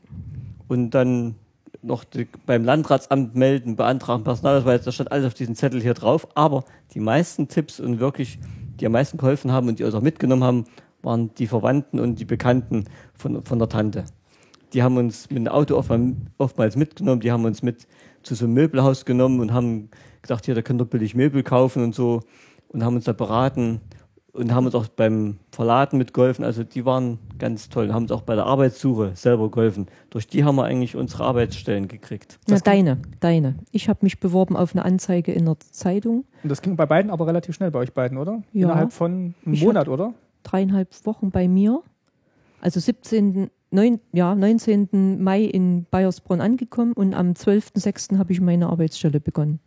Und dann noch die, beim Landratsamt melden, beantragen, Personalausweis, das stand alles auf diesem Zettel hier drauf. Aber die meisten Tipps und wirklich, die am meisten geholfen haben und die uns auch mitgenommen haben, waren die Verwandten und die Bekannten von, von der Tante. Die haben uns mit dem Auto oftmals, oftmals mitgenommen, die haben uns mit zu so einem Möbelhaus genommen und haben gesagt, hier, da könnt ihr billig Möbel kaufen und so und haben uns da beraten und haben uns auch beim Verladen mitgeholfen. Also die waren ganz toll und haben uns auch bei der Arbeitssuche selber geholfen. Durch die haben wir eigentlich unsere Arbeitsstellen gekriegt. Na, Das- deine, deine. Ich habe mich beworben auf eine Anzeige in der Zeitung, Und das ging bei beiden aber relativ schnell bei euch beiden, oder? Ja. Innerhalb von einem Ich Monat, oder? dreieinhalb Wochen bei mir, also 17. Neun, ja, 19. Mai in Bayersbronn angekommen und am 12.06. habe ich meine Arbeitsstelle begonnen.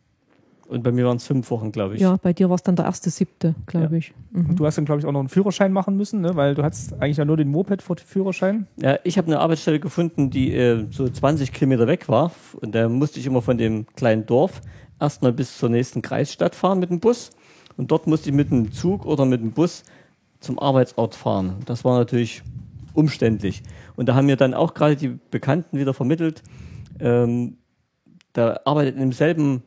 Und bei mir waren es fünf Wochen, glaube ich. Ja, bei dir war es dann der erste siebte, glaube ich. Mhm. Und du hast dann, glaube ich, auch noch einen Führerschein machen müssen, ne? weil du hattest eigentlich ja nur den Moped-Führerschein. Ja, ich habe eine Arbeitsstelle gefunden, die äh, so 20 Kilometer weg war. Und da musste ich immer von dem kleinen Dorf erstmal bis zur nächsten Kreisstadt fahren mit dem Bus. Und dort musste ich mit dem Zug oder mit dem Bus zum Arbeitsort fahren. Das war natürlich umständlich. Und da haben mir dann auch gerade die Bekannten wieder vermittelt, ähm, da arbeitet in demselben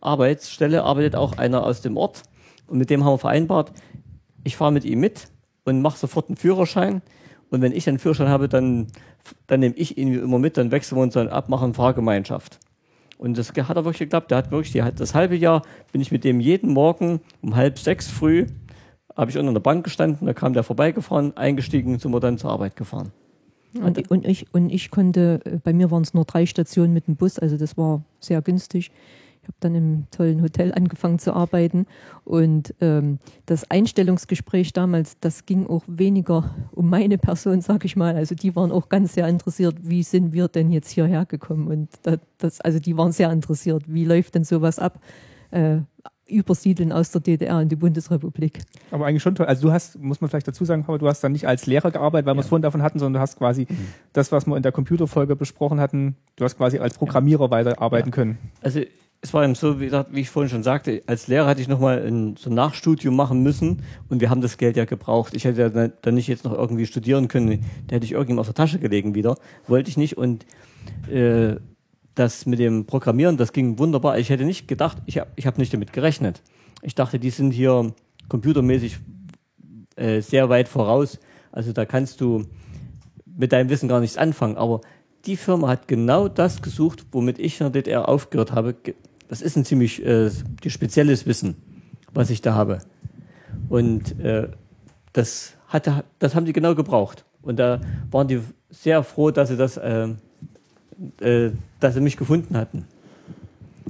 Arbeitsstelle, arbeitet auch einer aus dem Ort. Und mit dem haben wir vereinbart, ich fahre mit ihm mit und mache sofort einen Führerschein. Und wenn ich einen Führerschein habe, dann, dann nehme ich ihn immer mit, dann wechseln wir uns dann ab, machen Fahrgemeinschaft. Und das hat auch wirklich geklappt. Der hat wirklich die, das halbe Jahr bin ich mit dem jeden Morgen um halb sechs früh, habe ich unter der Bank gestanden, da kam der vorbeigefahren, eingestiegen, sind wir dann zur Arbeit gefahren. Und, und, ich, und ich konnte, äh, bei mir waren es nur drei Stationen mit dem Bus, also das war sehr günstig. Ich habe dann im tollen Hotel angefangen zu arbeiten und ähm, das Einstellungsgespräch damals, das ging auch weniger um meine Person, sag ich mal. Also die waren auch ganz sehr interessiert, wie sind wir denn jetzt hierher gekommen und das, das also die waren sehr interessiert, wie läuft denn sowas ab? Äh, übersiedeln aus der DDR in die Bundesrepublik. Aber eigentlich schon toll. Also du hast, muss man vielleicht dazu sagen, aber du hast dann nicht als Lehrer gearbeitet, weil wir es vorhin davon hatten, sondern du hast quasi mhm. das, was wir in der Computerfolge besprochen hatten, du hast quasi als Programmierer ja. weiterarbeiten ja. können. Also es war eben so, wie, gesagt, wie ich vorhin schon sagte, als Lehrer hatte ich nochmal so ein Nachstudium machen müssen und wir haben das Geld ja gebraucht. Ich hätte ja dann nicht jetzt noch irgendwie studieren können, da hätte ich irgendjemand aus der Tasche gelegen wieder. Wollte ich nicht und äh, das mit dem Programmieren, das ging wunderbar. Ich hätte nicht gedacht, ich habe ich hab nicht damit gerechnet. Ich dachte, die sind hier computermäßig äh, sehr weit voraus. Also da kannst du mit deinem Wissen gar nichts anfangen. Aber die Firma hat genau das gesucht, womit ich in der DDR aufgehört habe. Das ist ein ziemlich äh, spezielles Wissen, was ich da habe. Und äh, das, hatte, das haben die genau gebraucht. Und da waren die sehr froh, dass sie das äh, äh, dass sie mich gefunden hatten.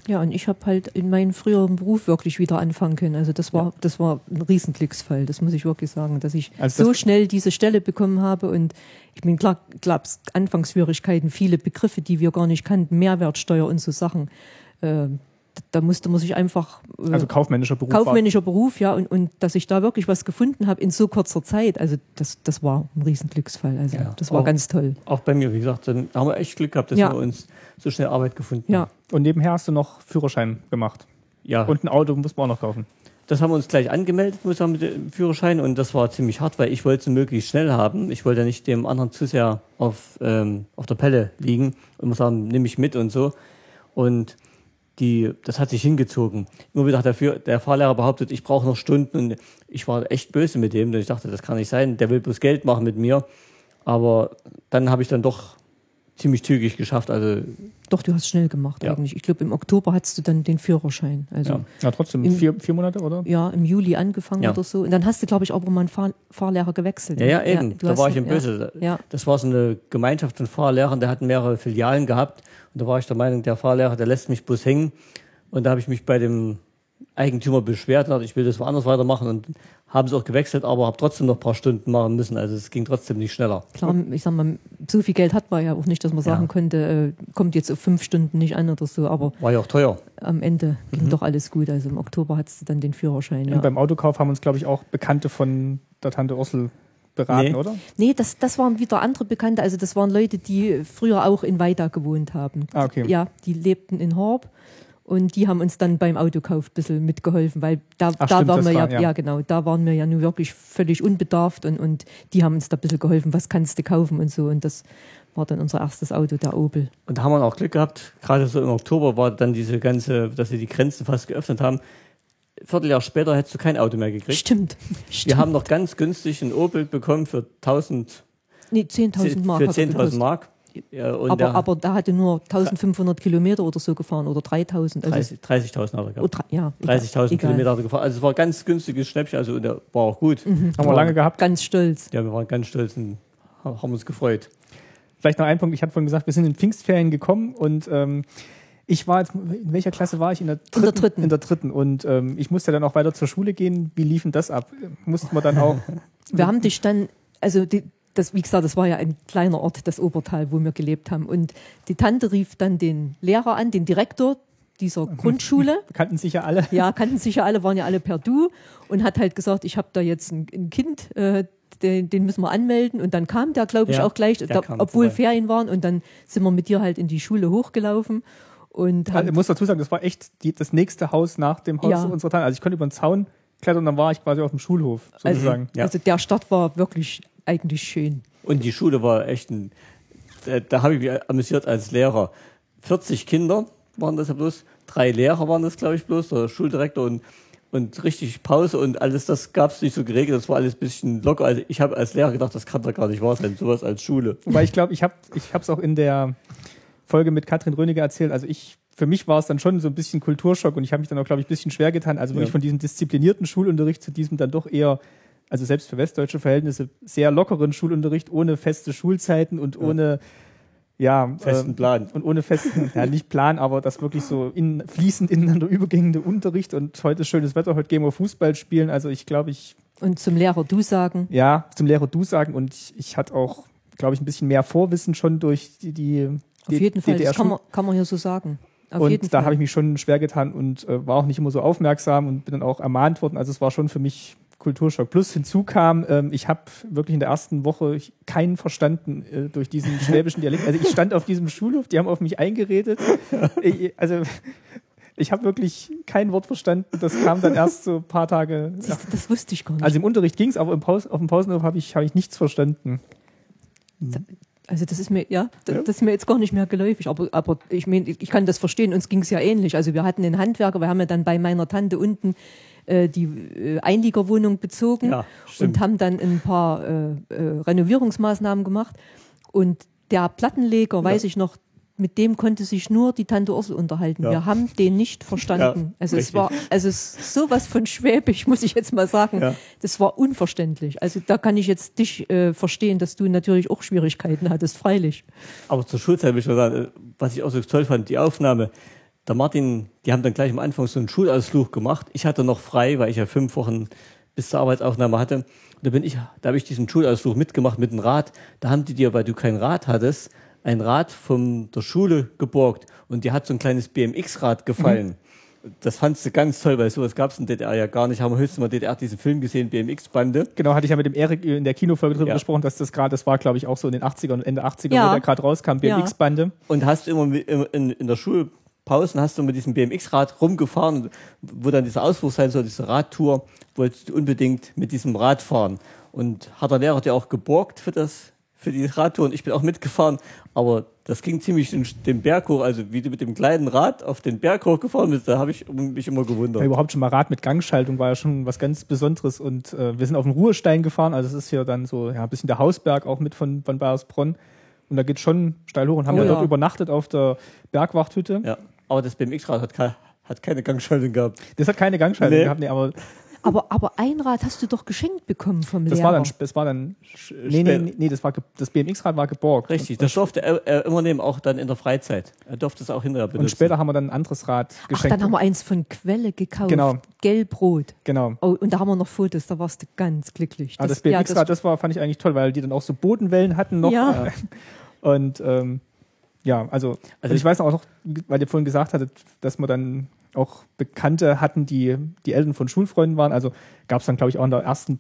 Ja, und ich habe halt in meinem früheren Beruf wirklich wieder anfangen können. Also das war, das war ein Riesenglücksfall, das muss ich wirklich sagen, dass ich also so schnell diese Stelle bekommen habe. Und ich bin klar, gab es Anfangsschwierigkeiten, viele Begriffe, die wir gar nicht kannten, Mehrwertsteuer und so Sachen. Äh, da musste man sich einfach. Äh, also kaufmännischer Beruf. Kaufmännischer Beruf, ja, und, und dass ich da wirklich was gefunden habe in so kurzer Zeit, also das, das war ein Riesenglücksfall. Also ja, das war auch, ganz toll. Auch bei mir, wie gesagt, dann haben wir echt Glück gehabt, dass ja. wir uns so schnell Arbeit gefunden ja. haben. Und nebenher hast du noch Führerschein gemacht. Ja. Und ein Auto muss man auch noch kaufen. Das haben wir uns gleich angemeldet, muss sagen, mit dem Führerschein. Und das war ziemlich hart, weil ich wollte es möglichst schnell haben. Ich wollte ja nicht dem anderen zu sehr auf, ähm, auf der Pelle liegen und muss sagen, nehme ich mit und so. Und die, das hat sich hingezogen. Immer wieder hat der, der Fahrlehrer behauptet, ich brauche noch Stunden und ich war echt böse mit dem, denn ich dachte, das kann nicht sein, der will bloß Geld machen mit mir. Aber dann habe ich dann doch ziemlich zügig geschafft. Also doch, du hast schnell gemacht ja. eigentlich. Ich glaube, im Oktober hattest du dann den Führerschein. Also ja, ja trotzdem im, vier, vier Monate, oder? Ja, im Juli angefangen ja. oder so. Und dann hast du, glaube ich, auch mal einen Fahr Fahrlehrer gewechselt. Ja, ja, eben. da war ich im Böse. Ja. Das war so eine Gemeinschaft von Fahrlehrern, der hatten mehrere Filialen gehabt. Und da war ich der Meinung, der Fahrlehrer, der lässt mich bloß hängen. Und da habe ich mich bei dem Eigentümer beschwert hat, ich will das woanders weitermachen und haben sie auch gewechselt, aber habe trotzdem noch ein paar Stunden machen müssen. Also es ging trotzdem nicht schneller. Klar, ich sag mal, so viel Geld hat man ja auch nicht, dass man sagen ja. könnte, äh, kommt jetzt auf fünf Stunden nicht an oder so. Aber war ja auch teuer. Am Ende ging mhm. doch alles gut. Also im Oktober hattest du dann den Führerschein. Ja. Und beim Autokauf haben uns, glaube ich, auch Bekannte von der Tante Ursel beraten, nee. oder? Nee, das, das waren wieder andere Bekannte. Also das waren Leute, die früher auch in Weida gewohnt haben. Ah, okay. Ja, die lebten in Horb und die haben uns dann beim Autokauf ein bisschen mitgeholfen, weil da, Ach, da stimmt, waren wir ja, ja, ja, genau, da waren wir ja nun wirklich völlig unbedarft und, und die haben uns da ein bisschen geholfen, was kannst du kaufen und so. Und das war dann unser erstes Auto, der Opel. Und da haben wir auch Glück gehabt, gerade so im Oktober war dann diese ganze, dass sie die Grenzen fast geöffnet haben. Vierteljahr später hättest du kein Auto mehr gekriegt. Stimmt. Wir Stimmt. haben noch ganz günstig ein Opel bekommen für 1000 Nee, 10.000 Mark. Für 10.000 Mark. Ja, aber, der, aber da hatte nur 1500 Kilometer oder so gefahren oder 3000. Also 30.000 30 hat er gehabt. Oh, ja, 30.000 Kilometer hat er gefahren. Also es war ein ganz günstiges Schnäppchen, also und der war auch gut. Mhm. Haben wir lange gehabt. Ganz stolz. Ja, wir waren ganz stolz und haben uns gefreut. Vielleicht noch ein Punkt, ich hatte vorhin gesagt, wir sind in Pfingstferien gekommen und ähm, ich war jetzt, in welcher Klasse war ich? In der dritten. In der dritten. In der dritten. Und ähm, ich musste dann auch weiter zur Schule gehen. Wie lief denn das ab? Mussten wir dann auch. wir haben dich dann, also die, das, wie gesagt, das war ja ein kleiner Ort, das Obertal, wo wir gelebt haben. Und die Tante rief dann den Lehrer an, den Direktor dieser Grundschule. kannten sich ja alle. Ja, kannten sich ja alle, waren ja alle per Du und hat halt gesagt, ich habe da jetzt ein, ein Kind, äh, den, den, müssen wir anmelden. Und dann kam der, glaube ich, ja, auch gleich, da, obwohl vorbei. Ferien waren. Und dann sind wir mit dir halt in die Schule hochgelaufen. Und also, ich muss dazu sagen, das war echt die, das nächste Haus nach dem Haus ja. unserer Tante. Also ich konnte über den Zaun klettern und dann war ich quasi auf dem Schulhof also, sozusagen. Also, ja. also der Start war wirklich eigentlich schön. Und die Schule war echt ein, da, da habe ich mich amüsiert als Lehrer. 40 Kinder waren das ja bloß, drei Lehrer waren das, glaube ich, bloß, der Schuldirektor und, und richtig Pause und alles, das gab es nicht so geregelt, das war alles ein bisschen locker. Also ich habe als Lehrer gedacht, das kann doch gar nicht wahr sein, sowas als Schule. Weil ich glaube, ich habe es auch in der Folge mit Katrin Röniger erzählt, also ich für mich war es dann schon so ein bisschen Kulturschock und ich habe mich dann auch, glaube ich, ein bisschen schwer getan. Also wirklich ja. von diesem disziplinierten Schulunterricht zu diesem dann doch eher also selbst für westdeutsche Verhältnisse, sehr lockeren Schulunterricht ohne feste Schulzeiten und ja. ohne ja, Festen ähm, Plan. und ohne festen, ja nicht Plan, aber das wirklich so in, fließend ineinander übergehende Unterricht und heute ist schönes Wetter, heute gehen wir Fußball spielen. Also ich glaube, ich, Und zum Lehrer du sagen. ja, zum Lehrer du sagen und ich, ich hatte auch, glaube ich, ein bisschen mehr Vorwissen schon durch die, die Auf jeden Fall, das kann man, kann man hier so sagen. Auf und da habe ich mich schon schwer getan und äh, war auch nicht immer so aufmerksam und bin dann auch ermahnt worden. Also es war schon für mich Kulturschock. Plus hinzu kam, ähm, ich habe wirklich in der ersten Woche keinen verstanden äh, durch diesen schwäbischen Dialekt. Also ich stand auf diesem Schulhof, die haben auf mich eingeredet. Ich, also ich habe wirklich kein Wort verstanden. Das kam dann erst so ein paar Tage. du, das wusste ich gar nicht. Also im Unterricht ging es, aber im Paus auf dem Pausenhof habe ich, hab ich nichts verstanden. Also das ist mir, ja, das, Ja. das ist mir jetzt gar nicht mehr geläufig, aber, aber ich meine, ich kann das verstehen, uns ging es ja ähnlich. Also wir hatten einen Handwerker, wir haben ja dann bei meiner Tante unten äh, die äh, Einliegerwohnung bezogen Ja, und haben dann ein paar äh, äh, Renovierungsmaßnahmen gemacht. Und der Plattenleger, weiß ich noch, mit dem konnte sich nur die Tante Ursel unterhalten. Ja. Wir haben den nicht verstanden. Ja, also es richtig. war, also es sowas von schwäbisch, muss ich jetzt mal sagen. Ja. Das war unverständlich. Also da kann ich jetzt dich äh, verstehen, dass du natürlich auch Schwierigkeiten hattest, freilich. Aber zur Schulzeit will ich mal sagen, äh, was ich auch so toll fand, die Aufnahme. Der Martin, die haben dann gleich am Anfang so einen Schulausflug gemacht. Ich hatte noch frei, weil ich ja fünf Wochen bis zur Arbeitsaufnahme hatte. Und da bin ich, da habe ich diesen Schulausflug mitgemacht mit dem Rad. Da haben die dir, weil du kein Rad hattest, ein Rad von der Schule geborgt und dir hat so ein kleines BMX-Rad gefallen. Das fandst du ganz toll, weil sowas gab es in DDR ja gar nicht. Haben wir höchstens mal in DDR diesen Film gesehen, BMX-Bande. Genau, hatte ich ja mit dem Erik in der Kinofolge drüber Ja. gesprochen, dass das gerade, das war glaube ich auch so in den 80ern und Ende 80er, Ja. wo der gerade rauskam, Ja. BMX-Bande. Und hast immer in, in, in der Schulpausen hast du mit diesem BMX-Rad rumgefahren, wo dann dieser Ausflug sein soll, diese Radtour, wolltest du unbedingt mit diesem Rad fahren. Und hat der Lehrer dir auch geborgt für das, für die Radtour und ich bin auch mitgefahren, aber das ging ziemlich den, den Berg hoch, also wie du mit dem kleinen Rad auf den Berg hochgefahren bist, da habe ich mich immer Ja, gewundert. überhaupt schon mal Rad mit Gangschaltung war ja schon was ganz Besonderes und äh, wir sind auf den Ruhestein gefahren, also es ist hier dann so ja, ein bisschen der Hausberg auch mit von, von Bayersbronn und da geht schon steil hoch und haben Oh ja, ja. dort übernachtet auf der Bergwachthütte. Ja, aber das BMX-Rad hat, ke- hat keine Gangschaltung gehabt. Das hat keine Gangschaltung Nee. gehabt, nee, aber Aber, aber ein Rad hast du doch geschenkt bekommen vom das Lehrer. war dann, das war dann, nee, nee, nee, das war, das BMX-Rad war geborgt. Richtig, Und, das durfte er, er immer nehmen, auch dann in der Freizeit. Er durfte es auch hinterher benutzen. und später haben wir dann ein anderes Rad Ach, geschenkt. dann haben wir eins von Quelle gekauft. Genau. Gelb-Rot. genau. Oh, und da haben wir noch Fotos, da warst du ganz glücklich. Aber das, ja, BMX-Rad, das, war, fand ich eigentlich toll, weil die dann auch so Bodenwellen hatten noch. Ja. Und ähm, ja, also, also ich- weiß auch noch, weil ihr vorhin gesagt hattet, dass wir dann auch Bekannte hatten, die die Eltern von Schulfreunden waren. Also gab es dann, glaube ich, auch in der ersten,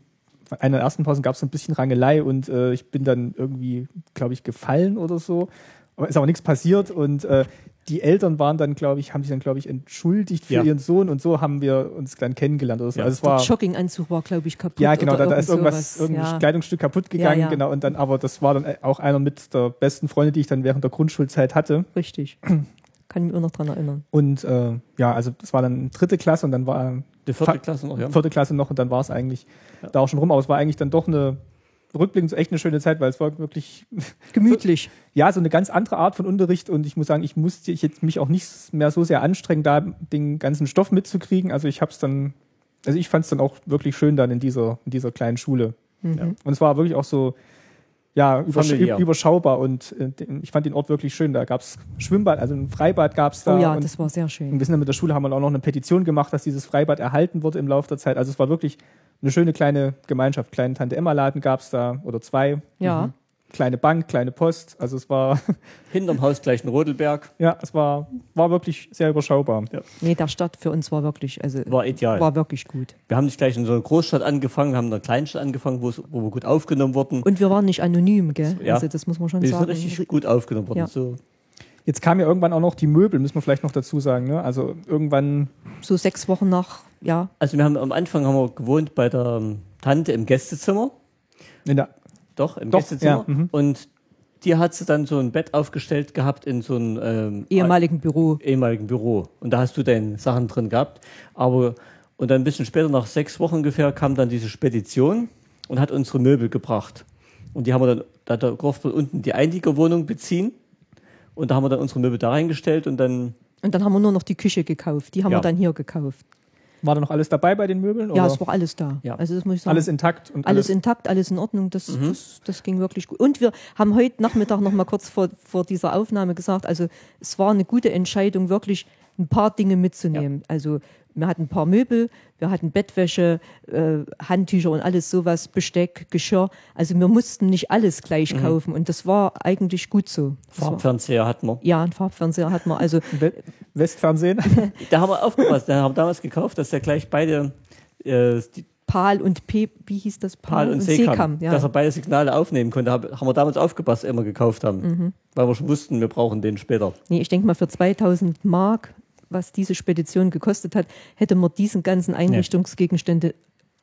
einer der ersten Pausen gab es ein bisschen Rangelei und äh, ich bin dann irgendwie, glaube ich, gefallen oder so. Aber ist aber nichts passiert und äh, die Eltern waren dann, glaube ich, haben sich dann, glaube ich, entschuldigt für Ja. ihren Sohn und so haben wir uns dann kennengelernt oder so. Ja. Also es der war, Jogginganzug war, glaube ich, kaputt. ja, genau, oder da, da ist irgend irgendwas, sowas. irgendein ja. Kleidungsstück kaputt gegangen, Ja, ja. genau. Und dann, aber das war dann auch einer mit der besten Freunde, die ich dann während der Grundschulzeit hatte. Richtig. Kann ich mich auch noch dran erinnern. Und äh, ja, also das war dann dritte Klasse und dann war Die vierte Klasse noch, ja. vierte Klasse noch und dann war es eigentlich da auch schon rum. Aber es war eigentlich dann doch eine rückblickend so echt eine schöne Zeit, weil es war wirklich Gemütlich. ja so eine ganz andere Art von Unterricht und ich muss sagen, ich musste ich jetzt mich auch nicht mehr so sehr anstrengen, da den ganzen Stoff mitzukriegen. Also ich habe es dann, also ich fand es dann auch wirklich schön dann in dieser in dieser kleinen Schule. Mhm. Und es war wirklich auch so, ja, übersch Familiär. überschaubar und äh, ich fand den Ort wirklich schön. Da gab es Schwimmbad, also ein Freibad gab es da. Oh ja, und, das war sehr schön. und wir sind dann mit der Schule, haben wir auch noch eine Petition gemacht, dass dieses Freibad erhalten wurde im Laufe der Zeit. Also es war wirklich eine schöne kleine Gemeinschaft. Kleinen Tante-Emma-Laden gab es da oder zwei. Ja. Kleine Bank, kleine Post. Also es war, Hinterm Haus gleich ein Rodelberg. ja, es war, war wirklich sehr überschaubar. Nee, der Stadt für uns war wirklich, also War ideal. war wirklich gut. Wir haben nicht gleich in so einer Großstadt angefangen, haben in einer Kleinstadt angefangen, wo, wir gut aufgenommen wurden. Und wir waren nicht anonym, gell? Ja. Also das muss man schon wir sind sagen. richtig gut aufgenommen worden. Ja. So, Jetzt kamen ja irgendwann auch noch die Möbel, müssen wir vielleicht noch dazu sagen. Ne? Also irgendwann, So sechs Wochen nach, ja, also wir haben am Anfang haben wir gewohnt bei der ähm, Tante im Gästezimmer. in der, Doch, im Doch, Gästezimmer. ja, mhm. Und die hat sie dann so ein Bett aufgestellt gehabt in so einem ähm, ehemaligen Büro. ehemaligen Büro. Und da hast du deine Sachen drin gehabt. Aber, und dann ein bisschen später, nach sechs Wochen ungefähr, kam dann diese Spedition und hat unsere Möbel gebracht. Und die haben wir dann, da da durften wir unten die Einliegerwohnung beziehen. Und da haben wir dann unsere Möbel da reingestellt und dann, Und dann haben wir nur noch die Küche gekauft. Die haben Ja. wir dann hier gekauft. War da noch alles dabei bei den Möbeln? Ja, oder? es war alles da. Ja. Also das muss ich sagen. alles intakt und alles alles, intakt, alles in Ordnung. Das, Mhm. das, das ging wirklich gut. Und wir haben heute Nachmittag noch mal kurz vor, vor dieser Aufnahme gesagt, also es war eine gute Entscheidung, wirklich ein paar Dinge mitzunehmen. Also wir hatten ein paar Möbel, wir hatten Bettwäsche, äh, Handtücher und alles sowas, Besteck, Geschirr. Also wir mussten nicht alles gleich Mhm. kaufen und das war eigentlich gut so. Farbfernseher hatten wir. ja, ein Farbfernseher hat man. Also We Westfernsehen. Da haben wir aufgepasst. Da haben wir damals gekauft, dass der gleich beide äh, die PAL und P, wie hieß das? PAL und Seekam, ja. dass er beide Signale aufnehmen konnte. Hab, haben wir damals aufgepasst, immer gekauft haben. Mhm. Weil wir schon wussten, wir brauchen den später. Nee, ich denke mal, für 2000 Mark, was diese Spedition gekostet hat, hätte man diesen ganzen Einrichtungsgegenstände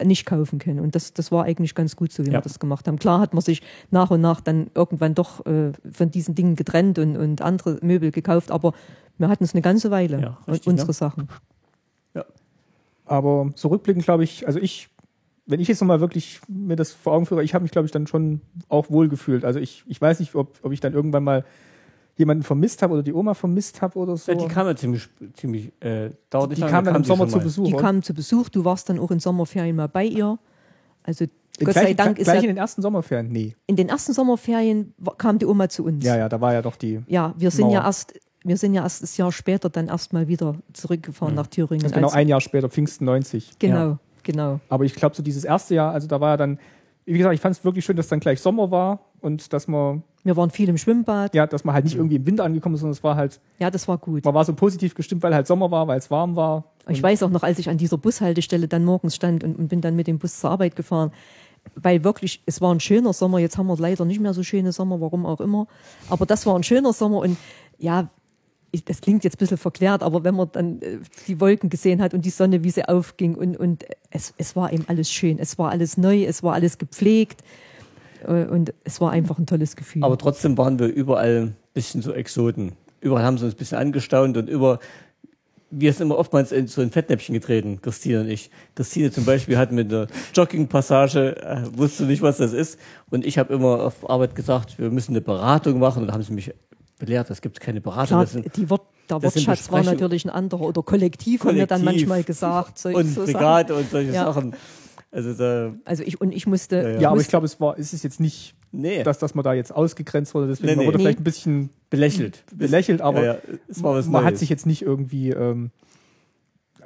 nicht kaufen können. Und das, das war eigentlich ganz gut so, wie Ja. wir das gemacht haben. Klar hat man sich nach und nach dann irgendwann doch äh, von diesen Dingen getrennt und, und andere Möbel gekauft, aber wir hatten es eine ganze Weile, Ja, und richtig, unsere ne? Sachen. Aber zurückblickend glaube ich, also ich, wenn ich jetzt nochmal wirklich mir das vor Augen führe, ich habe mich, glaube ich, dann schon auch wohl gefühlt. Also ich, ich weiß nicht, ob, ob ich dann irgendwann mal jemanden vermisst habe oder die Oma vermisst habe oder so. Ja, die kam ja ziemlich, ziemlich äh, dauert nicht Die lange, kam dann im Sommer zu. Besuch. Die oder? kamen zu Besuch, du warst dann auch in Sommerferien mal bei ihr. Also In Gott gleich, sei Dank ist gleich ja in den ersten Sommerferien? Nee. in den ersten Sommerferien kam die Oma zu uns. Ja, ja, da war ja doch die. Ja, wir sind Mauer. ja erst, wir sind ja erst das Jahr später dann erstmal wieder zurückgefahren nach Thüringen. Das ist genau als- ein Jahr später, Pfingsten 90. Genau, Ja. genau. Aber ich glaube, so dieses erste Jahr, also da war ja dann, wie gesagt, ich fand es wirklich schön, dass dann gleich Sommer war und dass man, Wir waren viel im Schwimmbad. ja, dass man halt nicht irgendwie im Winter angekommen ist, sondern es war halt, Ja, das war gut. man war so positiv gestimmt, weil halt Sommer war, weil es warm war. Ich weiß auch noch, als ich an dieser Bushaltestelle dann morgens stand und, und bin dann mit dem Bus zur Arbeit gefahren, weil wirklich, es war ein schöner Sommer. Jetzt haben wir leider nicht mehr so schöne Sommer, warum auch immer. Aber das war ein schöner Sommer und ja, ich, das klingt jetzt ein bisschen verklärt, aber wenn man dann äh, die Wolken gesehen hat und die Sonne, wie sie aufging und, und es, es war eben alles schön. Es war alles neu, es war alles gepflegt und es war einfach ein tolles Gefühl. Aber trotzdem waren wir überall ein bisschen so Exoten. Überall haben sie uns ein bisschen angestaunt und über, wir sind immer oftmals in so ein Fettnäpfchen getreten, Christine und ich. Christine zum Beispiel hat mit der Joggingpassage, äh, wusste nicht, was das ist. Und ich habe immer auf Arbeit gesagt, wir müssen eine Beratung machen. Und da haben sie mich belehrt, es gibt keine Beratung. Klar, das sind die Wort, der Wortschatz war natürlich ein anderer oder kollektiv, haben wir dann Kollektiv manchmal gesagt. So, und so. Brigade und solche Ja. Sachen. Also da, Also ich und ich musste. Ja, ja. Ja, aber ich glaube, es war, es ist jetzt nicht, nee, dass, dass man da jetzt ausgegrenzt wurde, deswegen Nee, man nee. wurde Nee. vielleicht ein bisschen belächelt. belächelt, aber ja, ja, es war was man hat Neues. sich jetzt nicht irgendwie, ähm,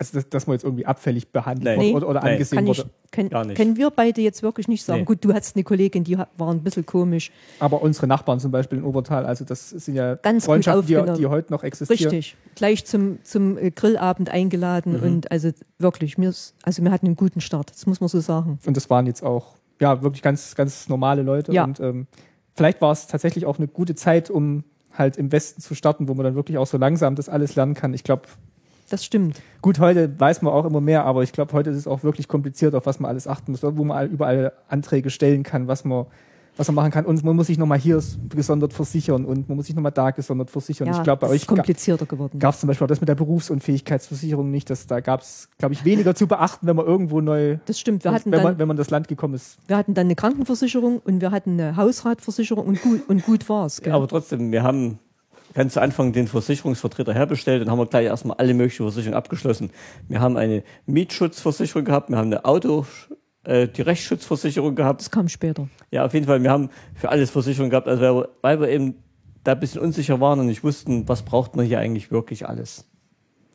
also dass, dass man jetzt irgendwie abfällig behandelt Nee. wurde oder, oder Nee. angesehen kann ich, wurde. können, Gar nicht. können wir beide jetzt wirklich nicht sagen. Nee. Gut, du hattest eine Kollegin, die war ein bisschen komisch. Aber unsere Nachbarn zum Beispiel in Obertal, also das sind ja Ganz Freundschaften, die, die heute noch existieren. Richtig. Gleich zum, zum äh, Grillabend eingeladen Mhm. und also wirklich, mir ist, also wir hatten einen guten Start, das muss man so sagen. Und das waren jetzt auch, ja, wirklich ganz, ganz normale Leute. Ja. Und ähm, vielleicht war es tatsächlich auch eine gute Zeit, um halt im Westen zu starten, wo man dann wirklich auch so langsam das alles lernen kann. Ich glaube, Das stimmt. gut, heute weiß man auch immer mehr, aber ich glaube, heute ist es auch wirklich kompliziert, auf was man alles achten muss, wo man all- überall Anträge stellen kann, was man, was man machen kann. Und man muss sich nochmal hier gesondert versichern und man muss sich nochmal da gesondert versichern. Ja, ich glaube, bei das euch ist komplizierter geworden. gab es zum Beispiel auch das mit der Berufsunfähigkeitsversicherung nicht. Das, da gab es, glaube ich, weniger zu beachten, wenn man irgendwo neu, Das stimmt. Wir hatten, wenn, man, dann, wenn man das Land gekommen ist. wir hatten dann eine Krankenversicherung und wir hatten eine Hausratversicherung und gut, und gut war's. Gell? Aber trotzdem, wir haben ganz zu Anfang den Versicherungsvertreter herbestellt und haben wir gleich erstmal alle möglichen Versicherungen abgeschlossen. Wir haben eine Mietschutzversicherung gehabt, wir haben eine Auto, äh, die Rechtsschutzversicherung gehabt. das kam später. Ja, auf jeden Fall, wir haben für alles Versicherungen gehabt, also weil wir, weil wir eben da ein bisschen unsicher waren und nicht wussten, was braucht man hier eigentlich wirklich alles.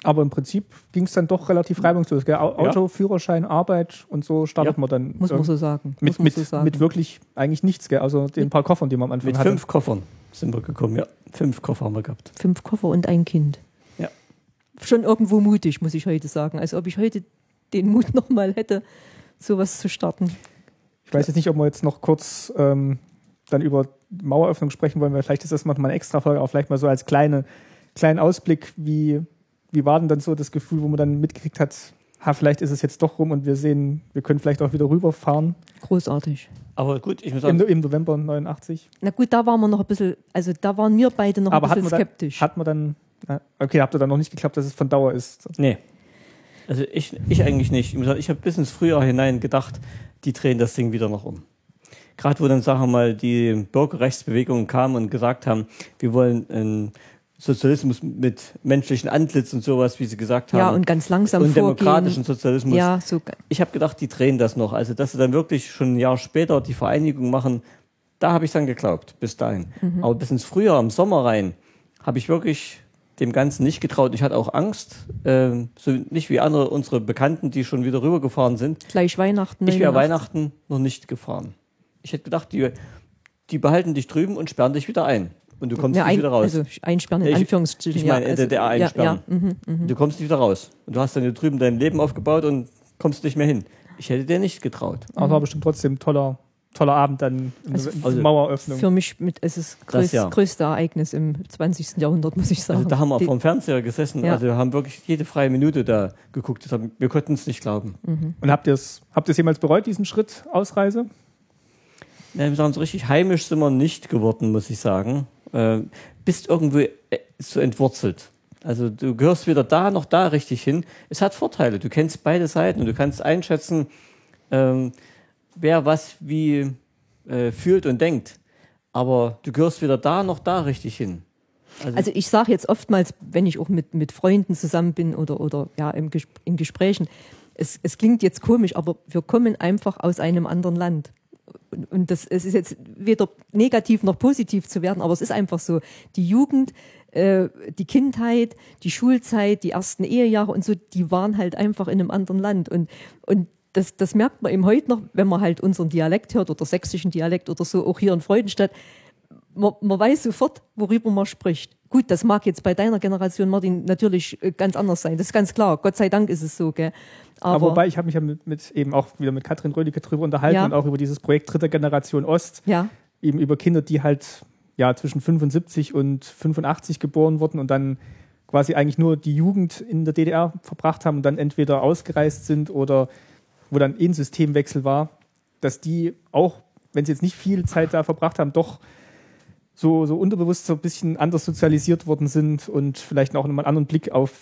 Aber im Prinzip ging es dann doch relativ reibungslos. Gell? Au- Ja. Auto, Führerschein, Arbeit und so startet Ja. man dann. Muss man so sagen. mit, mit, so sagen. mit wirklich eigentlich nichts, gell? also den paar Koffern, die man am Anfang Mit hatte. fünf Koffern sind wir gekommen, ja. Fünf Koffer haben wir gehabt. Fünf Koffer und ein Kind. Ja. Schon irgendwo mutig, muss ich heute sagen. Als ob ich heute den Mut nochmal hätte, sowas zu starten. Ich weiß jetzt nicht, ob wir jetzt noch kurz ähm, dann über Maueröffnung sprechen wollen, weil vielleicht ist das noch mal eine extra Folge, aber vielleicht mal so als kleine, kleinen Ausblick, wie, wie war denn dann so das Gefühl, wo man dann mitgekriegt hat, ha, vielleicht ist es jetzt doch rum und wir sehen, wir können vielleicht auch wieder rüberfahren. Großartig. Aber gut, ich muss Im, sagen, Im November 89. Na gut, da waren wir noch ein bisschen, also da waren wir beide noch aber ein hat bisschen man, skeptisch. dann, hat man dann, okay, habt ihr dann noch nicht geklappt, dass es von Dauer ist. nee. Also ich, ich eigentlich nicht. Ich ich habe bis ins Frühjahr hinein gedacht, die drehen das Ding wieder noch um. Gerade wo dann, sagen wir mal, die Bürgerrechtsbewegungen kamen und gesagt haben, wir wollen ein Sozialismus mit menschlichen Antlitz und sowas, wie Sie gesagt haben. Ja, und ganz langsam und vorgehen. demokratischen Sozialismus. Ja, so. Ich habe gedacht, die drehen das noch. Also, dass sie dann wirklich schon ein Jahr später die Vereinigung machen, da habe ich dann geglaubt, bis dahin. Mhm. Aber bis ins Frühjahr, im Sommer rein, habe ich wirklich dem Ganzen nicht getraut. Ich hatte auch Angst, ähm, so nicht wie andere unsere Bekannten, die schon wieder rübergefahren sind. Gleich Weihnachten. Ich wäre 89. Weihnachten noch nicht gefahren. Ich hätte gedacht, die, die behalten dich drüben und sperren dich wieder ein. Und du kommst Ja, nicht ein, wieder raus. Also einsperren in Ich- Anführungsstrichen. ich meine, ja, also, DDR ja, einsperren. Ja, mhm, mhm. Du kommst nicht wieder raus. Und du hast dann hier drüben dein Leben aufgebaut und kommst nicht mehr hin. Ich hätte dir nicht getraut. Aber war bestimmt trotzdem ein toller, toller Abend dann in Also der also Maueröffnung. Für mich mit, es ist Das größ, ja. größte Ereignis im 20. Jahrhundert, muss ich sagen. Also da haben wir Die- vor dem Fernseher gesessen. Ja. Also wir haben wirklich jede freie Minute da geguckt. Das Wir konnten es nicht glauben. Und habt ihr es habt ihr's jemals bereut, diesen Schritt Ausreise? Ja, wir sagen so richtig heimisch sind wir nicht geworden, muss ich sagen. Äh, bist irgendwo äh, so entwurzelt. Also du gehörst weder da noch da richtig hin. Es hat Vorteile. Du kennst beide Seiten und du kannst einschätzen, ähm, wer was wie äh, fühlt und denkt. Aber du gehörst weder da noch da richtig hin. Also ich sage jetzt oftmals, wenn ich auch mit, mit Freunden zusammen bin oder, oder ja, im in Gesprächen, es, es klingt jetzt komisch, aber wir kommen einfach aus einem anderen Land. Und, das, es ist jetzt weder negativ noch positiv zu werden, aber es ist einfach so. Die Jugend, äh, die Kindheit, die Schulzeit, die ersten Ehejahre und so, die waren halt einfach in einem anderen Land. Und, und das, das merkt man eben heute noch, wenn man halt unseren Dialekt hört oder sächsischen Dialekt oder so, auch hier in Freudenstadt man, man weiß sofort, worüber man spricht. Gut, das mag jetzt bei deiner Generation, Martin, natürlich äh, ganz anders sein. Das ist ganz klar. Gott sei Dank ist es so, gell? Aber, Aber, wobei, ich habe mich ja mit, mit eben auch wieder mit Katrin Rödicke drüber unterhalten Ja. und auch über dieses Projekt Dritte Generation Ost, ja, eben über Kinder, die halt ja zwischen 75 und 85 geboren wurden und dann quasi eigentlich nur die Jugend in der DDR verbracht haben und dann entweder ausgereist sind oder wo dann eh ein Systemwechsel war, dass die auch, wenn sie jetzt nicht viel Zeit da verbracht haben, doch so, so unterbewusst so ein bisschen anders sozialisiert worden sind und vielleicht auch nochmal einen anderen Blick auf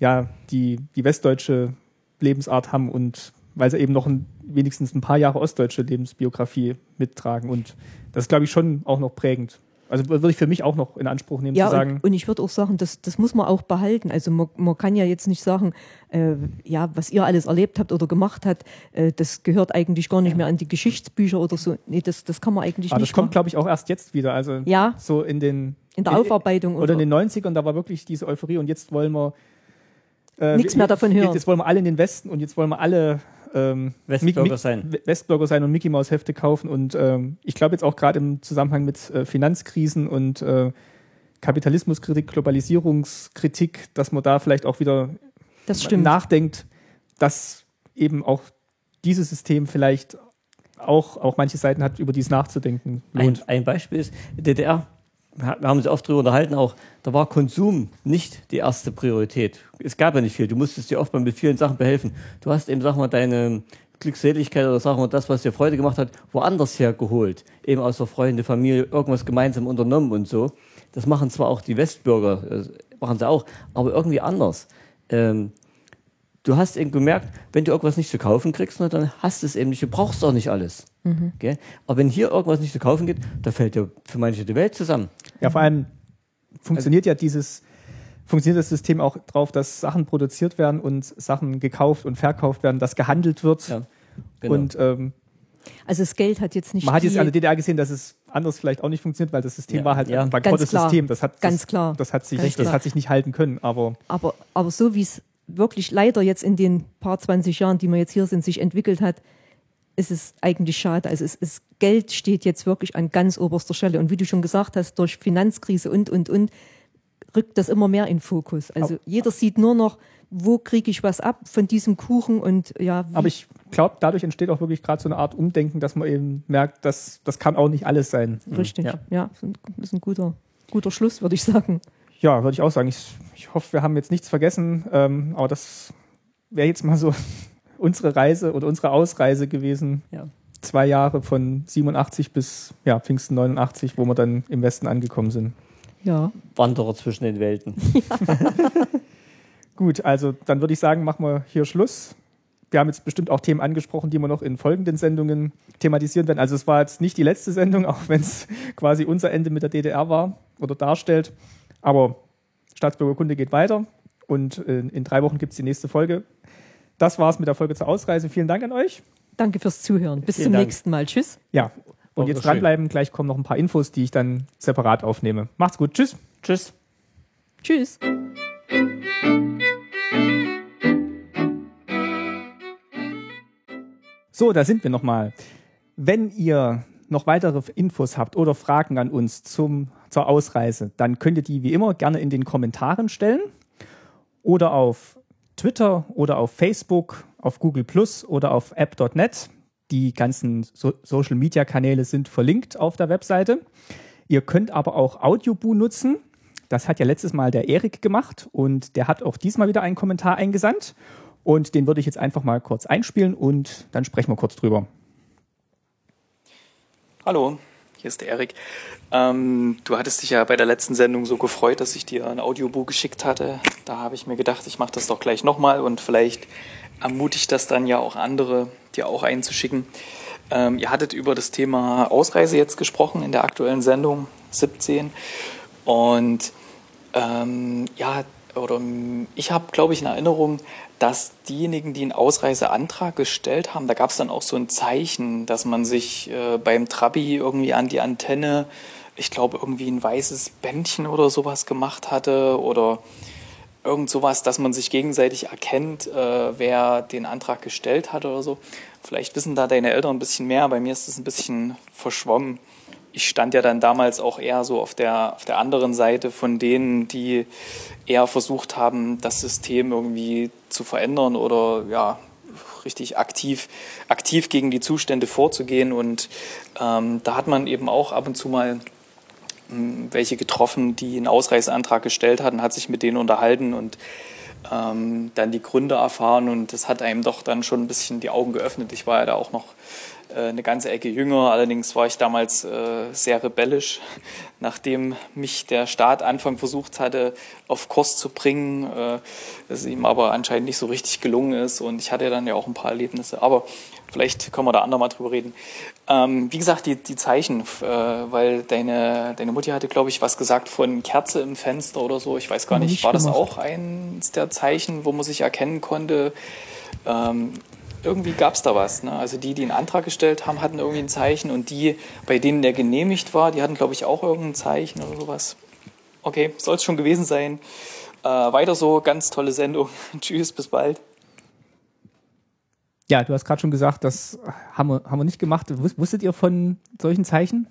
ja, die, die westdeutsche Lebensart haben und weil sie eben noch ein, wenigstens ein paar Jahre ostdeutsche Lebensbiografie mittragen. Und das ist, glaube ich, schon auch noch prägend. Also würde ich für mich auch noch in Anspruch nehmen, ja zu sagen, und, und ich würde auch sagen, das, das muss man auch behalten. Also man, man kann ja jetzt nicht sagen, äh, ja, was ihr alles erlebt habt oder gemacht habt, äh, das gehört eigentlich gar nicht mehr an die Geschichtsbücher oder so. Nee, das, das kann man eigentlich aber nicht das kommt, glaube ich, auch erst jetzt wieder. Also Ja. so in den In der Aufarbeitung oder in den 90ern, da war wirklich diese Euphorie und jetzt wollen wir äh, Nichts mehr davon hören. Jetzt wollen wir alle in den Westen und jetzt wollen wir alle ähm, Mick- sein. Westbürger sein und Mickey Maus Hefte kaufen und ähm, ich glaube jetzt auch gerade im Zusammenhang mit äh, Finanzkrisen und äh, Kapitalismuskritik, Globalisierungskritik, dass man da vielleicht auch wieder Das stimmt. nachdenkt, dass eben auch dieses System vielleicht auch, auch manche Seiten hat, über dies nachzudenken Ein, ein Beispiel ist, DDR, wir haben uns oft darüber unterhalten auch, da war Konsum nicht die erste Priorität. Es gab ja nicht viel. Du musstest dir oft mit vielen Sachen behelfen. Du hast eben, sag mal, deine Glückseligkeit oder sag mal, das, was dir Freude gemacht hat, woanders hergeholt. Eben aus der Freunde, Familie, irgendwas gemeinsam unternommen und so. Das machen zwar auch die Westbürger, äh, machen sie auch, aber irgendwie anders. Ähm, du hast eben gemerkt, wenn du irgendwas nicht zu kaufen kriegst, na, dann hast du es eben nicht, du brauchst auch nicht alles. Gell? Aber wenn hier irgendwas nicht zu kaufen geht, da fällt ja für manche die Welt zusammen. Ja, vor allem funktioniert ja dieses, funktioniert das System auch darauf, dass Sachen produziert werden und Sachen gekauft und verkauft werden, dass gehandelt wird. Ja, genau. Und ähm, Also das Geld hat jetzt nicht man hat jetzt an der DDR gesehen, dass es anders vielleicht auch nicht funktioniert, weil das System Ja, war halt ja. ein bankrottes Ganz klar. System. Das hat, Ganz das, klar. Das hat, sich, Ganz das klar. hat sich nicht halten können. Aber Aber, aber so wie es wirklich leider jetzt in den paar 20 Jahren, die wir jetzt hier sind, sich entwickelt hat, ist es eigentlich schade. Also es, es Geld steht jetzt wirklich an ganz oberster Stelle. Und wie du schon gesagt hast, durch Finanzkrise und, und, und, rückt das immer mehr in Fokus. Also jeder sieht nur noch, wo kriege ich was ab von diesem Kuchen und ja, wie, Aber ich glaube, dadurch entsteht auch wirklich gerade so eine Art Umdenken, dass man eben merkt, dass das kann auch nicht alles sein. richtig. Ja. Ja, das ist ein- das ist ein guter, guter Schluss, würde ich sagen. Ja, würde ich auch sagen. Ich, ich hoffe, wir haben jetzt nichts vergessen, ähm, aber das wäre jetzt mal so unsere Reise oder unsere Ausreise gewesen. Ja. Zwei Jahre von 87 bis ja, Pfingsten 89, wo wir dann im Westen angekommen sind. Ja. Wanderer zwischen den Welten. Gut, also dann würde ich sagen, machen wir hier Schluss. Wir haben jetzt bestimmt auch Themen angesprochen, die wir noch in folgenden Sendungen thematisieren werden. Also es war jetzt nicht die letzte Sendung, auch wenn es quasi unser Ende mit der DDR war oder darstellt. Aber Staatsbürgerkunde geht weiter und in, in drei Wochen gibt es die nächste Folge. Das war's mit der Folge zur Ausreise. Vielen Dank an euch. Danke fürs Zuhören. Bis Vielen zum Dank. nächsten Mal. Tschüss. Ja, und jetzt schön. dranbleiben. Gleich kommen noch ein paar Infos, die ich dann separat aufnehme. Macht's gut. Tschüss. Tschüss. Tschüss. So, da sind wir nochmal. Wenn ihr noch weitere Infos habt oder Fragen an uns zum, zur Ausreise, dann könnt ihr die wie immer gerne in den Kommentaren stellen oder auf Twitter oder auf Facebook, auf Google Plus oder auf app.net. Die ganzen so Social Media Kanäle sind verlinkt auf der Webseite. Ihr könnt aber auch Audioboo nutzen. Das hat ja letztes Mal der Erik gemacht und der hat auch diesmal wieder einen Kommentar eingesandt. Und den würde ich jetzt einfach mal kurz einspielen und dann sprechen wir kurz drüber. Hallo, hier ist der Erik. Ähm, du hattest dich ja bei der letzten Sendung so gefreut, dass ich dir ein Audiobuch geschickt hatte. Da habe ich mir gedacht, ich mache das doch gleich nochmal und vielleicht ermutigt das dann ja auch andere, dir auch einzuschicken. Ähm, ihr hattet über das Thema Ausreise jetzt gesprochen in der aktuellen Sendung 17 und ähm, ja, oder ähm, ich habe, glaube ich, in Erinnerung, dass diejenigen, die einen Ausreiseantrag gestellt haben, da gab es dann auch so ein Zeichen, dass man sich äh, beim Trabi irgendwie an die Antenne, ich glaube, irgendwie ein weißes Bändchen oder sowas gemacht hatte oder irgend sowas, dass man sich gegenseitig erkennt, äh, wer den Antrag gestellt hat oder so. Vielleicht wissen da deine Eltern ein bisschen mehr, bei mir ist das ein bisschen verschwommen. Ich stand ja dann damals auch eher so auf der, auf der anderen Seite von denen, die eher versucht haben, das System irgendwie zu verändern oder ja, richtig aktiv, aktiv gegen die Zustände vorzugehen. Und ähm, da hat man eben auch ab und zu mal mh, welche getroffen, die einen Ausreiseantrag gestellt hatten, hat sich mit denen unterhalten und ähm, dann die Gründe erfahren und das hat einem doch dann schon ein bisschen die Augen geöffnet. Ich war ja da auch noch eine ganze Ecke jünger, allerdings war ich damals äh, sehr rebellisch, nachdem mich der Staat Anfang versucht hatte, auf Kurs zu bringen, äh, es ihm aber anscheinend nicht so richtig gelungen ist. Und ich hatte dann ja auch ein paar Erlebnisse, aber vielleicht können wir da andermal drüber reden. Ähm, wie gesagt, die, die Zeichen, äh, weil deine, deine Mutti hatte, glaube ich, was gesagt von Kerze im Fenster oder so, ich weiß gar nicht, war das auch eins der Zeichen, wo man sich erkennen konnte, ähm, irgendwie gab es da was. Ne? Also die, die einen Antrag gestellt haben, hatten irgendwie ein Zeichen und die, bei denen der genehmigt war, die hatten, glaube ich, auch irgendein Zeichen oder sowas. Okay, soll es schon gewesen sein. Äh, weiter so, ganz tolle Sendung. Tschüss, bis bald. Ja, du hast gerade schon gesagt, das haben wir, haben wir nicht gemacht. Wus- Wusstet ihr von solchen Zeichen?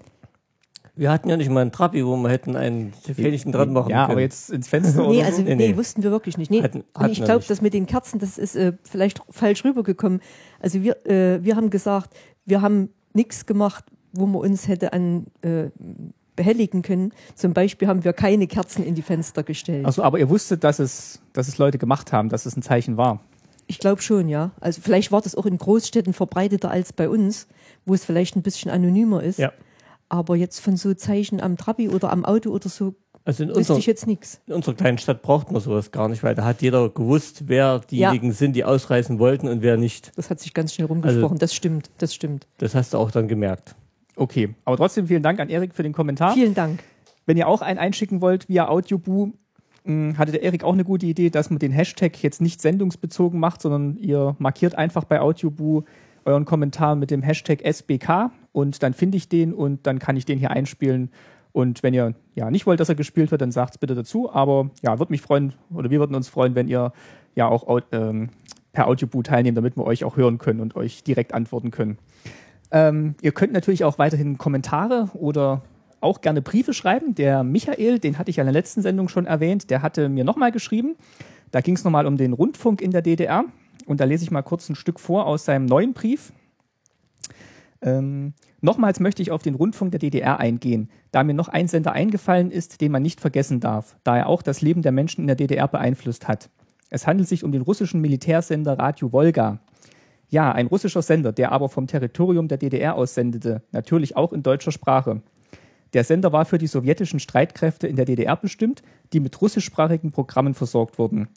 Wir hatten ja nicht mal einen Trabi, wo wir hätten einen Fähnchen dran machen ja, können. aber jetzt ins Fenster Nee, oder also so? nee, Nee, nee. wussten wir wirklich nicht. Nee. Hatten- hatten ich glaube, das mit den Kerzen, das ist äh, vielleicht falsch rübergekommen. Also wir, äh, wir haben gesagt, wir haben nichts gemacht, wo man uns hätte an äh, behelligen können. Zum Beispiel haben wir keine Kerzen in die Fenster gestellt. Also, aber ihr wusstet, dass es, dass es Leute gemacht haben, dass es ein Zeichen war. Ich glaube schon, ja. Also vielleicht war das auch in Großstädten verbreiteter als bei uns, wo es vielleicht ein bisschen anonymer ist. Ja. Aber jetzt von so Zeichen am Trabi oder am Auto oder so Also in wüsste unserer, ich jetzt nichts. in unserer kleinen Stadt braucht man sowas gar nicht, weil da hat jeder gewusst, wer diejenigen sind, die ausreisen wollten und wer nicht. Das hat sich ganz schnell rumgesprochen. Also- das stimmt, das stimmt. Das hast du auch dann gemerkt. Okay, aber trotzdem vielen Dank an Erik für den Kommentar. Vielen Dank. Wenn ihr auch einen einschicken wollt via Audioboo, mh, hatte der Erik auch eine gute Idee, dass man den Hashtag jetzt nicht sendungsbezogen macht, sondern ihr markiert einfach bei Audioboo euren Kommentar mit dem Hashtag SBK und dann finde ich den und dann kann ich den hier einspielen. Und wenn ihr ja nicht wollt, dass er gespielt wird, dann sagt es bitte dazu. Aber ja, würde mich freuen oder wir würden uns freuen, wenn ihr ja auch au- ähm, per Audioboo teilnehmt, damit wir euch auch hören können und euch direkt antworten können. Ähm, ihr könnt natürlich auch weiterhin Kommentare oder auch gerne Briefe schreiben. Der Michael, den hatte ich ja in der letzten Sendung schon erwähnt, der hatte mir nochmal geschrieben. Da ging es nochmal um den Rundfunk in der DDR. Und da lese ich mal kurz ein Stück vor aus seinem neuen Brief. Ähm, nochmals möchte ich auf den Rundfunk der DDR eingehen, da mir noch ein Sender eingefallen ist, den man nicht vergessen darf, da er auch das Leben der Menschen in der DDR beeinflusst hat. Es handelt sich um den russischen Militärsender Radio Wolga. Ja, ein russischer Sender, der aber vom Territorium der DDR aus sendete, natürlich auch in deutscher Sprache. Der Sender war für die sowjetischen Streitkräfte in der DDR bestimmt, die mit russischsprachigen Programmen versorgt wurden.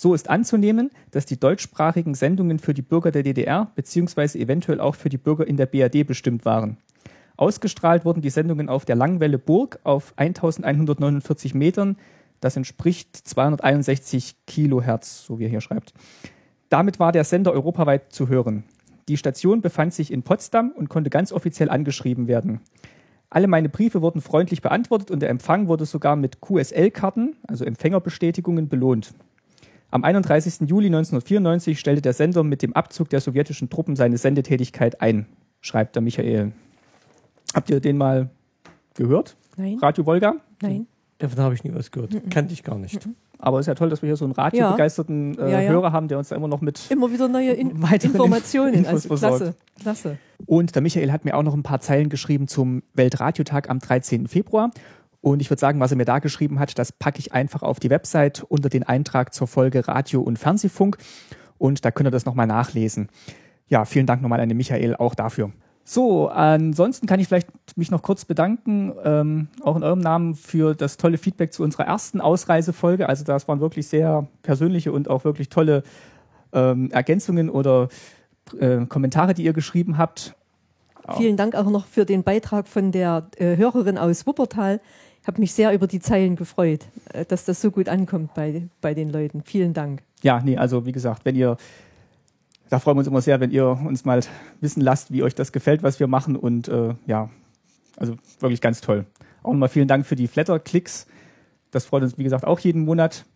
So ist anzunehmen, dass die deutschsprachigen Sendungen für die Bürger der DDR bzw. eventuell auch für die Bürger in der BRD bestimmt waren. Ausgestrahlt wurden die Sendungen auf der Langwelle Burg auf 1149 Metern Das entspricht 261 Kilohertz, so wie er hier schreibt. Damit war der Sender europaweit zu hören. Die Station befand sich in Potsdam und konnte ganz offiziell angeschrieben werden. Alle meine Briefe wurden freundlich beantwortet und der Empfang wurde sogar mit QSL-Karten, also Empfängerbestätigungen, belohnt. Am 31. Juli 1994 stellte der Sender mit dem Abzug der sowjetischen Truppen seine Sendetätigkeit ein, schreibt der Michael. Habt ihr den mal gehört? Nein. Radio Wolga? Nein. Davon habe ich nie was gehört. Kannte ich gar nicht. Aber es ist ja toll, dass wir hier so einen radiobegeisterten äh, Ja, ja. Hörer haben, der uns da immer noch mit. Immer wieder neue In Weiteren Informationen. Infos Also versorgt. klasse, klasse. Und der Michael hat mir auch noch ein paar Zeilen geschrieben zum Weltradiotag am 13. Februar. Und ich würde sagen, was er mir da geschrieben hat, das packe ich einfach auf die Website unter den Eintrag zur Folge Radio und Fernsehfunk. Und da könnt ihr das nochmal nachlesen. Ja, vielen Dank nochmal an den Michael auch dafür. So, ansonsten kann ich vielleicht mich noch kurz bedanken, ähm, auch in eurem Namen, für das tolle Feedback zu unserer ersten Ausreisefolge. Also das waren wirklich sehr persönliche und auch wirklich tolle ähm, Ergänzungen oder äh, Kommentare, die ihr geschrieben habt. Vielen Dank auch noch für den Beitrag von der äh, Hörerin aus Wuppertal. Habe mich sehr über die Zeilen gefreut, äh, dass das so gut ankommt bei, bei den Leuten. Vielen Dank. Ja, nee, also wie gesagt, wenn ihr, da freuen wir uns immer sehr, wenn ihr uns mal wissen lasst, wie euch das gefällt, was wir machen. Und äh, ja, also wirklich ganz toll. Auch nochmal vielen Dank für die Flatter-Klicks. Das freut uns, wie gesagt, auch jeden Monat.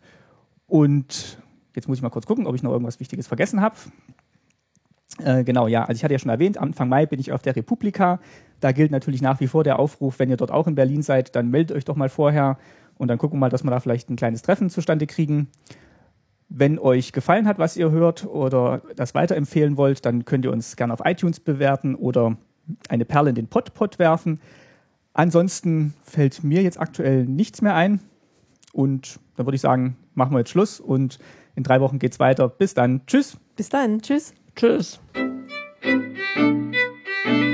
Und jetzt muss ich mal kurz gucken, ob ich noch irgendwas Wichtiges vergessen habe. Äh, genau, ja, also ich hatte ja schon erwähnt, Anfang Mai bin ich auf der Republika. Da gilt natürlich nach wie vor der Aufruf, wenn ihr dort auch in Berlin seid, dann meldet euch doch mal vorher und dann gucken wir mal, dass wir da vielleicht ein kleines Treffen zustande kriegen. Wenn euch gefallen hat, was ihr hört oder das weiterempfehlen wollt, dann könnt ihr uns gerne auf iTunes bewerten oder eine Perle in den Podpot werfen. Ansonsten fällt mir jetzt aktuell nichts mehr ein. Und dann würde ich sagen, machen wir jetzt Schluss und in drei Wochen geht's weiter. Bis dann. Tschüss. Bis dann. Tschüss. Tschüss. Thank